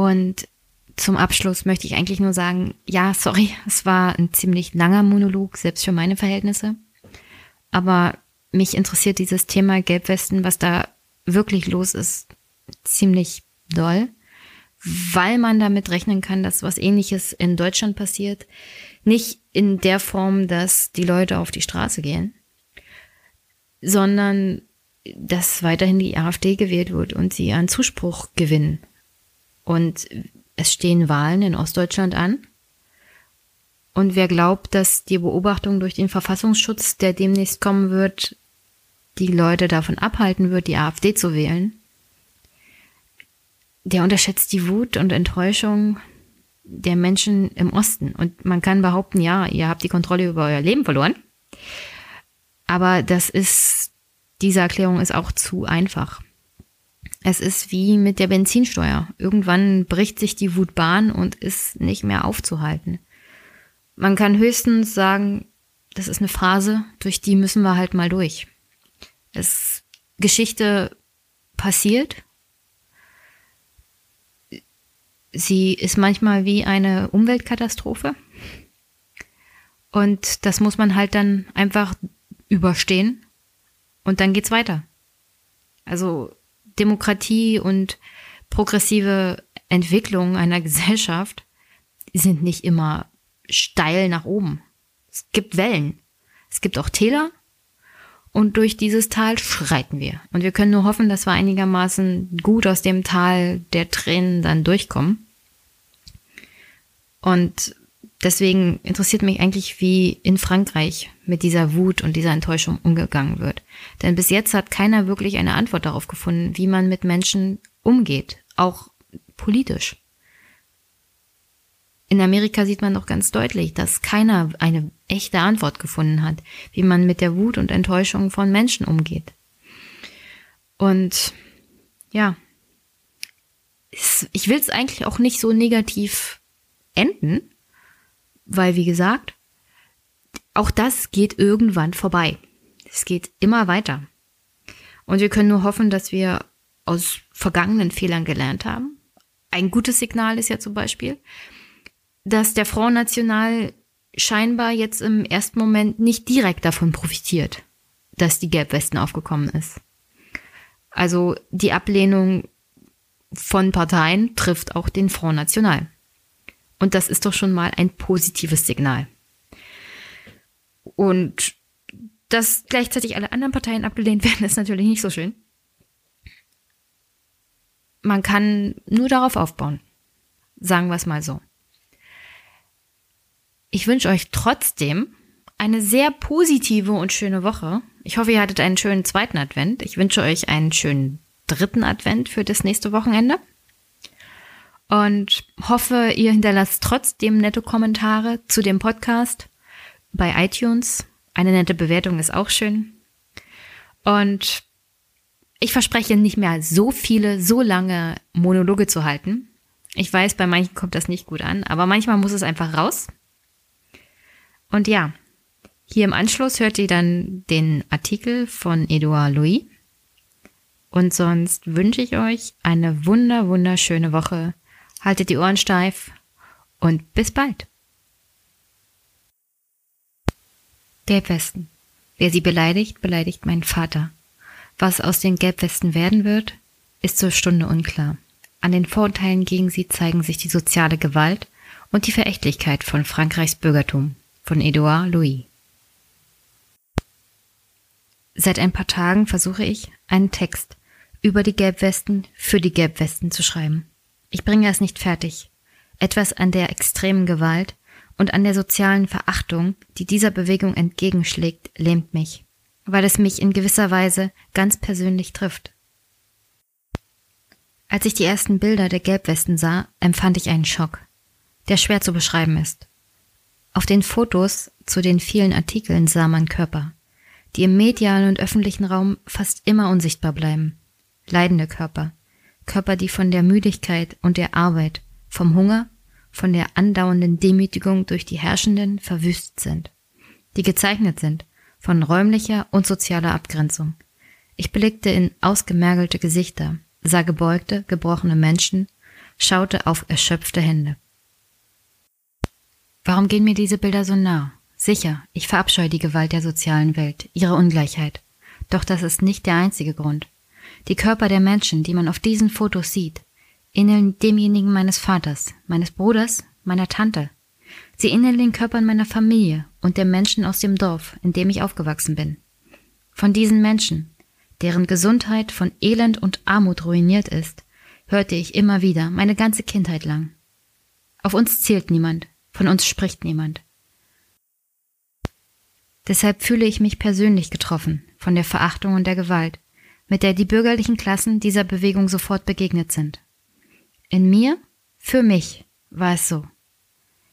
Und zum Abschluss möchte ich eigentlich nur sagen, ja, sorry, es war ein ziemlich langer Monolog, selbst für meine Verhältnisse. Aber mich interessiert dieses Thema Gelbwesten, was da wirklich los ist, ziemlich doll weil man damit rechnen kann, dass was ähnliches in Deutschland passiert. Nicht in der Form, dass die Leute auf die Straße gehen, sondern dass weiterhin die AfD gewählt wird und sie an Zuspruch gewinnen. Und es stehen Wahlen in Ostdeutschland an. Und wer glaubt, dass die Beobachtung durch den Verfassungsschutz, der demnächst kommen wird, die Leute davon abhalten wird, die AfD zu wählen, der unterschätzt die Wut und Enttäuschung der Menschen im Osten. Und man kann behaupten, ja, ihr habt die Kontrolle über euer Leben verloren. Aber das ist, diese Erklärung ist auch zu einfach. Es ist wie mit der Benzinsteuer. Irgendwann bricht sich die Wut Bahn und ist nicht mehr aufzuhalten. Man kann höchstens sagen, das ist eine Phase, durch die müssen wir halt mal durch. Es, Geschichte passiert. Sie ist manchmal wie eine Umweltkatastrophe. Und das muss man halt dann einfach überstehen. Und dann geht's weiter. Also Demokratie und progressive Entwicklung einer Gesellschaft sind nicht immer steil nach oben. Es gibt Wellen. Es gibt auch Täler. Und durch dieses Tal schreiten wir. Und wir können nur hoffen, dass wir einigermaßen gut aus dem Tal der Tränen dann durchkommen. Und deswegen interessiert mich eigentlich, wie in Frankreich mit dieser Wut und dieser Enttäuschung umgegangen wird. Denn bis jetzt hat keiner wirklich eine Antwort darauf gefunden, wie man mit Menschen umgeht, auch politisch. In Amerika sieht man doch ganz deutlich, dass keiner eine echte Antwort gefunden hat, wie man mit der Wut und Enttäuschung von Menschen umgeht. Und ja, ich will es eigentlich auch nicht so negativ enden, weil wie gesagt, auch das geht irgendwann vorbei. Es geht immer weiter. Und wir können nur hoffen, dass wir aus vergangenen Fehlern gelernt haben. Ein gutes Signal ist ja zum Beispiel, dass der Front National scheinbar jetzt im ersten Moment nicht direkt davon profitiert, dass die Gelbwesten aufgekommen ist. Also die Ablehnung von Parteien trifft auch den Front National. Und das ist doch schon mal ein positives Signal. Und dass gleichzeitig alle anderen Parteien abgelehnt <laughs> werden, ist natürlich nicht so schön. Man kann nur darauf aufbauen. Sagen wir es mal so. Ich wünsche euch trotzdem eine sehr positive und schöne Woche. Ich hoffe, ihr hattet einen schönen zweiten Advent. Ich wünsche euch einen schönen dritten Advent für das nächste Wochenende. Und hoffe, ihr hinterlasst trotzdem nette Kommentare zu dem Podcast bei iTunes. Eine nette Bewertung ist auch schön. Und ich verspreche nicht mehr so viele, so lange Monologe zu halten. Ich weiß, bei manchen kommt das nicht gut an, aber manchmal muss es einfach raus. Und ja, hier im Anschluss hört ihr dann den Artikel von Edouard Louis. Und sonst wünsche ich euch eine wunder, wunderschöne Woche. Haltet die Ohren steif und bis bald. Gelbwesten. Wer sie beleidigt, beleidigt meinen Vater. Was aus den Gelbwesten werden wird, ist zur Stunde unklar. An den Vorurteilen gegen sie zeigen sich die soziale Gewalt und die Verächtlichkeit von Frankreichs Bürgertum von Edouard Louis. Seit ein paar Tagen versuche ich, einen Text über die Gelbwesten für die Gelbwesten zu schreiben. Ich bringe es nicht fertig. Etwas an der extremen Gewalt und an der sozialen Verachtung, die dieser Bewegung entgegenschlägt, lähmt mich, weil es mich in gewisser Weise ganz persönlich trifft. Als ich die ersten Bilder der Gelbwesten sah, empfand ich einen Schock, der schwer zu beschreiben ist. Auf den Fotos zu den vielen Artikeln sah man Körper, die im medialen und öffentlichen Raum fast immer unsichtbar bleiben. Leidende Körper, Körper, die von der Müdigkeit und der Arbeit, vom Hunger, von der andauernden Demütigung durch die Herrschenden verwüstet sind, die gezeichnet sind von räumlicher und sozialer Abgrenzung. Ich blickte in ausgemergelte Gesichter, sah gebeugte, gebrochene Menschen, schaute auf erschöpfte Hände. Warum gehen mir diese Bilder so nah? Sicher, ich verabscheue die Gewalt der sozialen Welt, ihre Ungleichheit. Doch das ist nicht der einzige Grund. Die Körper der Menschen, die man auf diesen Fotos sieht, ähneln demjenigen meines Vaters, meines Bruders, meiner Tante. Sie ähneln den Körpern meiner Familie und der Menschen aus dem Dorf, in dem ich aufgewachsen bin. Von diesen Menschen, deren Gesundheit von Elend und Armut ruiniert ist, hörte ich immer wieder, meine ganze Kindheit lang. Auf uns zählt niemand, von uns spricht niemand. Deshalb fühle ich mich persönlich getroffen von der Verachtung und der Gewalt, mit der die bürgerlichen Klassen dieser Bewegung sofort begegnet sind. In mir, für mich, war es so.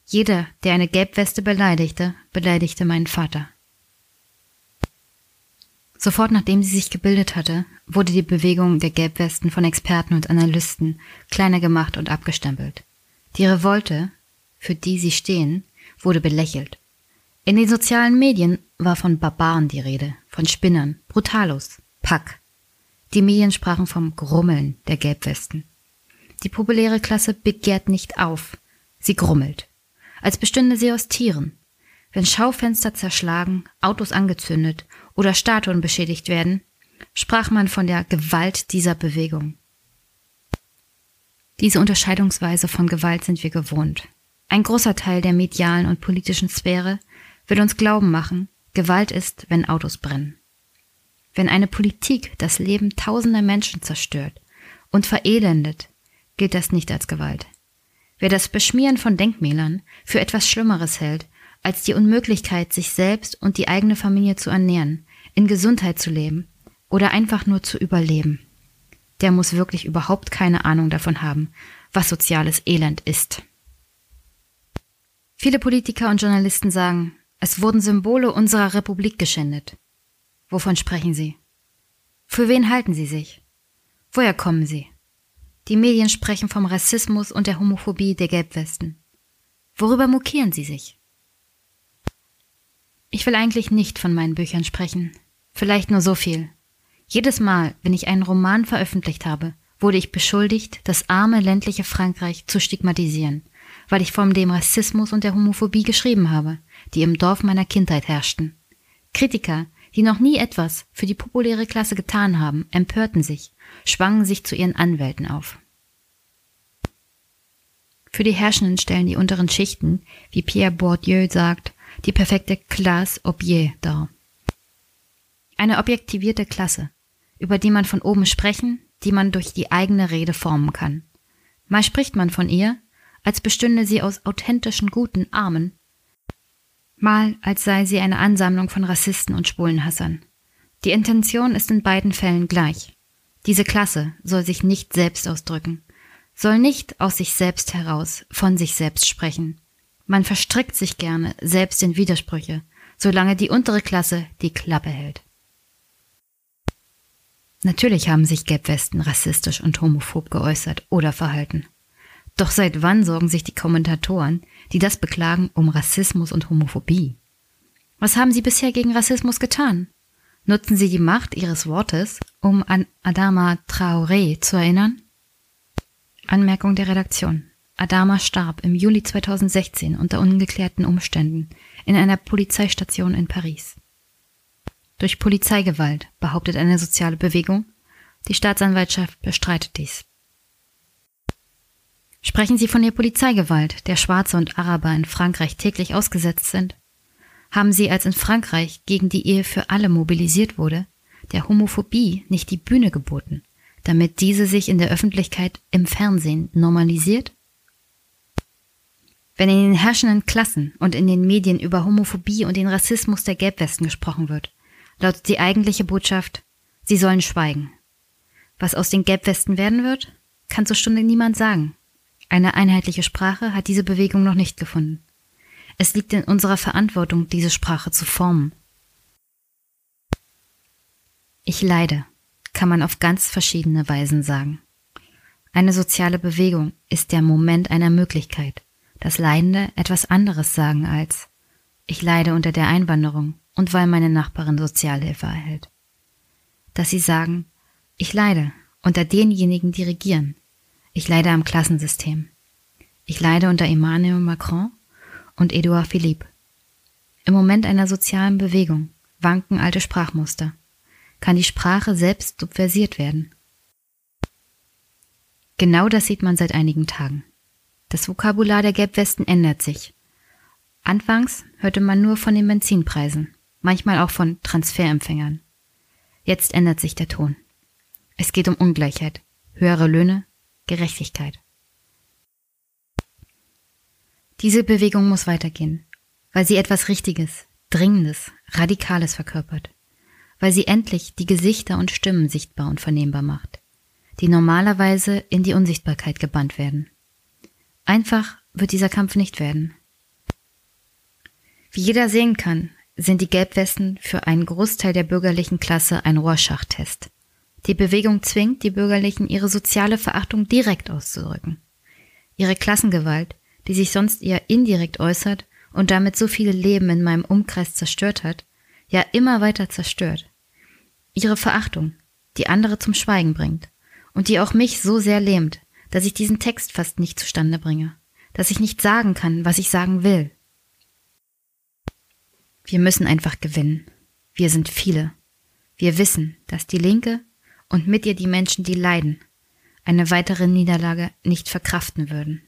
Jeder, der eine Gelbweste beleidigte, beleidigte meinen Vater. Sofort nachdem sie sich gebildet hatte, wurde die Bewegung der Gelbwesten von Experten und Analysten kleiner gemacht und abgestempelt. Die Revolte, für die sie stehen, wurde belächelt. In den sozialen Medien war von Barbaren die Rede, von Spinnern, Brutalos, Pack. Die Medien sprachen vom Grummeln der Gelbwesten. Die populäre Klasse begehrt nicht auf, sie grummelt, als bestünde sie aus Tieren. Wenn Schaufenster zerschlagen, Autos angezündet oder Statuen beschädigt werden, sprach man von der Gewalt dieser Bewegung. Diese Unterscheidungsweise von Gewalt sind wir gewohnt. Ein großer Teil der medialen und politischen Sphäre will uns glauben machen, Gewalt ist, wenn Autos brennen. Wenn eine Politik das Leben tausender Menschen zerstört und verelendet, gilt das nicht als Gewalt. Wer das Beschmieren von Denkmälern für etwas Schlimmeres hält, als die Unmöglichkeit, sich selbst und die eigene Familie zu ernähren, in Gesundheit zu leben oder einfach nur zu überleben, der muss wirklich überhaupt keine Ahnung davon haben, was soziales Elend ist. Viele Politiker und Journalisten sagen, es wurden Symbole unserer Republik geschändet. Wovon sprechen Sie? Für wen halten Sie sich? Woher kommen Sie? Die Medien sprechen vom Rassismus und der Homophobie der Gelbwesten. Worüber mokieren Sie sich? Ich will eigentlich nicht von meinen Büchern sprechen. Vielleicht nur so viel. Jedes Mal, wenn ich einen Roman veröffentlicht habe, wurde ich beschuldigt, das arme ländliche Frankreich zu stigmatisieren, weil ich von dem Rassismus und der Homophobie geschrieben habe, die im Dorf meiner Kindheit herrschten. Kritiker, die noch nie etwas für die populäre Klasse getan haben, empörten sich, schwangen sich zu ihren Anwälten auf. Für die Herrschenden stellen die unteren Schichten, wie Pierre Bourdieu sagt, die perfekte classe objet dar. Eine objektivierte Klasse, über die man von oben sprechen, die man durch die eigene Rede formen kann. Mal spricht man von ihr, als bestünde sie aus authentischen guten Armen, mal als sei sie eine Ansammlung von Rassisten und Schwulenhassern. Die Intention ist in beiden Fällen gleich. Diese Klasse soll sich nicht selbst ausdrücken, soll nicht aus sich selbst heraus von sich selbst sprechen. Man verstrickt sich gerne selbst in Widersprüche, solange die untere Klasse die Klappe hält. Natürlich haben sich Gelbwesten rassistisch und homophob geäußert oder verhalten. Doch seit wann sorgen sich die Kommentatoren, die das beklagen, um Rassismus und Homophobie? Was haben sie bisher gegen Rassismus getan? Nutzen sie die Macht ihres Wortes, um an Adama Traoré zu erinnern? Anmerkung der Redaktion. Adama starb im Juli 2016 unter ungeklärten Umständen in einer Polizeistation in Paris. Durch Polizeigewalt, behauptet eine soziale Bewegung. Die Staatsanwaltschaft bestreitet dies. Sprechen Sie von der Polizeigewalt, der Schwarze und Araber in Frankreich täglich ausgesetzt sind? Haben Sie, als in Frankreich gegen die Ehe für alle mobilisiert wurde, der Homophobie nicht die Bühne geboten, damit diese sich in der Öffentlichkeit im Fernsehen normalisiert? Wenn in den herrschenden Klassen und in den Medien über Homophobie und den Rassismus der Gelbwesten gesprochen wird, lautet die eigentliche Botschaft, sie sollen schweigen. Was aus den Gelbwesten werden wird, kann zur Stunde niemand sagen. Eine einheitliche Sprache hat diese Bewegung noch nicht gefunden. Es liegt in unserer Verantwortung, diese Sprache zu formen. Ich leide, kann man auf ganz verschiedene Weisen sagen. Eine soziale Bewegung ist der Moment einer Möglichkeit, dass Leidende etwas anderes sagen als ich leide unter der Einwanderung und weil meine Nachbarin Sozialhilfe erhält. Dass sie sagen, ich leide unter denjenigen, die regieren, ich leide am Klassensystem. Ich leide unter Emmanuel Macron und Edouard Philippe. Im Moment einer sozialen Bewegung wanken alte Sprachmuster. Kann die Sprache selbst subversiert werden? Genau das sieht man seit einigen Tagen. Das Vokabular der Gelbwesten ändert sich. Anfangs hörte man nur von den Benzinpreisen, manchmal auch von Transferempfängern. Jetzt ändert sich der Ton. Es geht um Ungleichheit, höhere Löhne, Gerechtigkeit. Diese Bewegung muss weitergehen, weil sie etwas Richtiges, Dringendes, Radikales verkörpert, weil sie endlich die Gesichter und Stimmen sichtbar und vernehmbar macht, die normalerweise in die Unsichtbarkeit gebannt werden. Einfach wird dieser Kampf nicht werden. Wie jeder sehen kann, sind die Gelbwesten für einen Großteil der bürgerlichen Klasse ein Rorschach-Test. Die Bewegung zwingt die Bürgerlichen, ihre soziale Verachtung direkt auszudrücken. Ihre Klassengewalt, die sich sonst eher indirekt äußert und damit so viele Leben in meinem Umkreis zerstört hat, ja immer weiter zerstört. Ihre Verachtung, die andere zum Schweigen bringt und die auch mich so sehr lähmt, dass ich diesen Text fast nicht zustande bringe, dass ich nicht sagen kann, was ich sagen will. Wir müssen einfach gewinnen. Wir sind viele. Wir wissen, dass die Linke und mit ihr die Menschen, die leiden, eine weitere Niederlage nicht verkraften würden.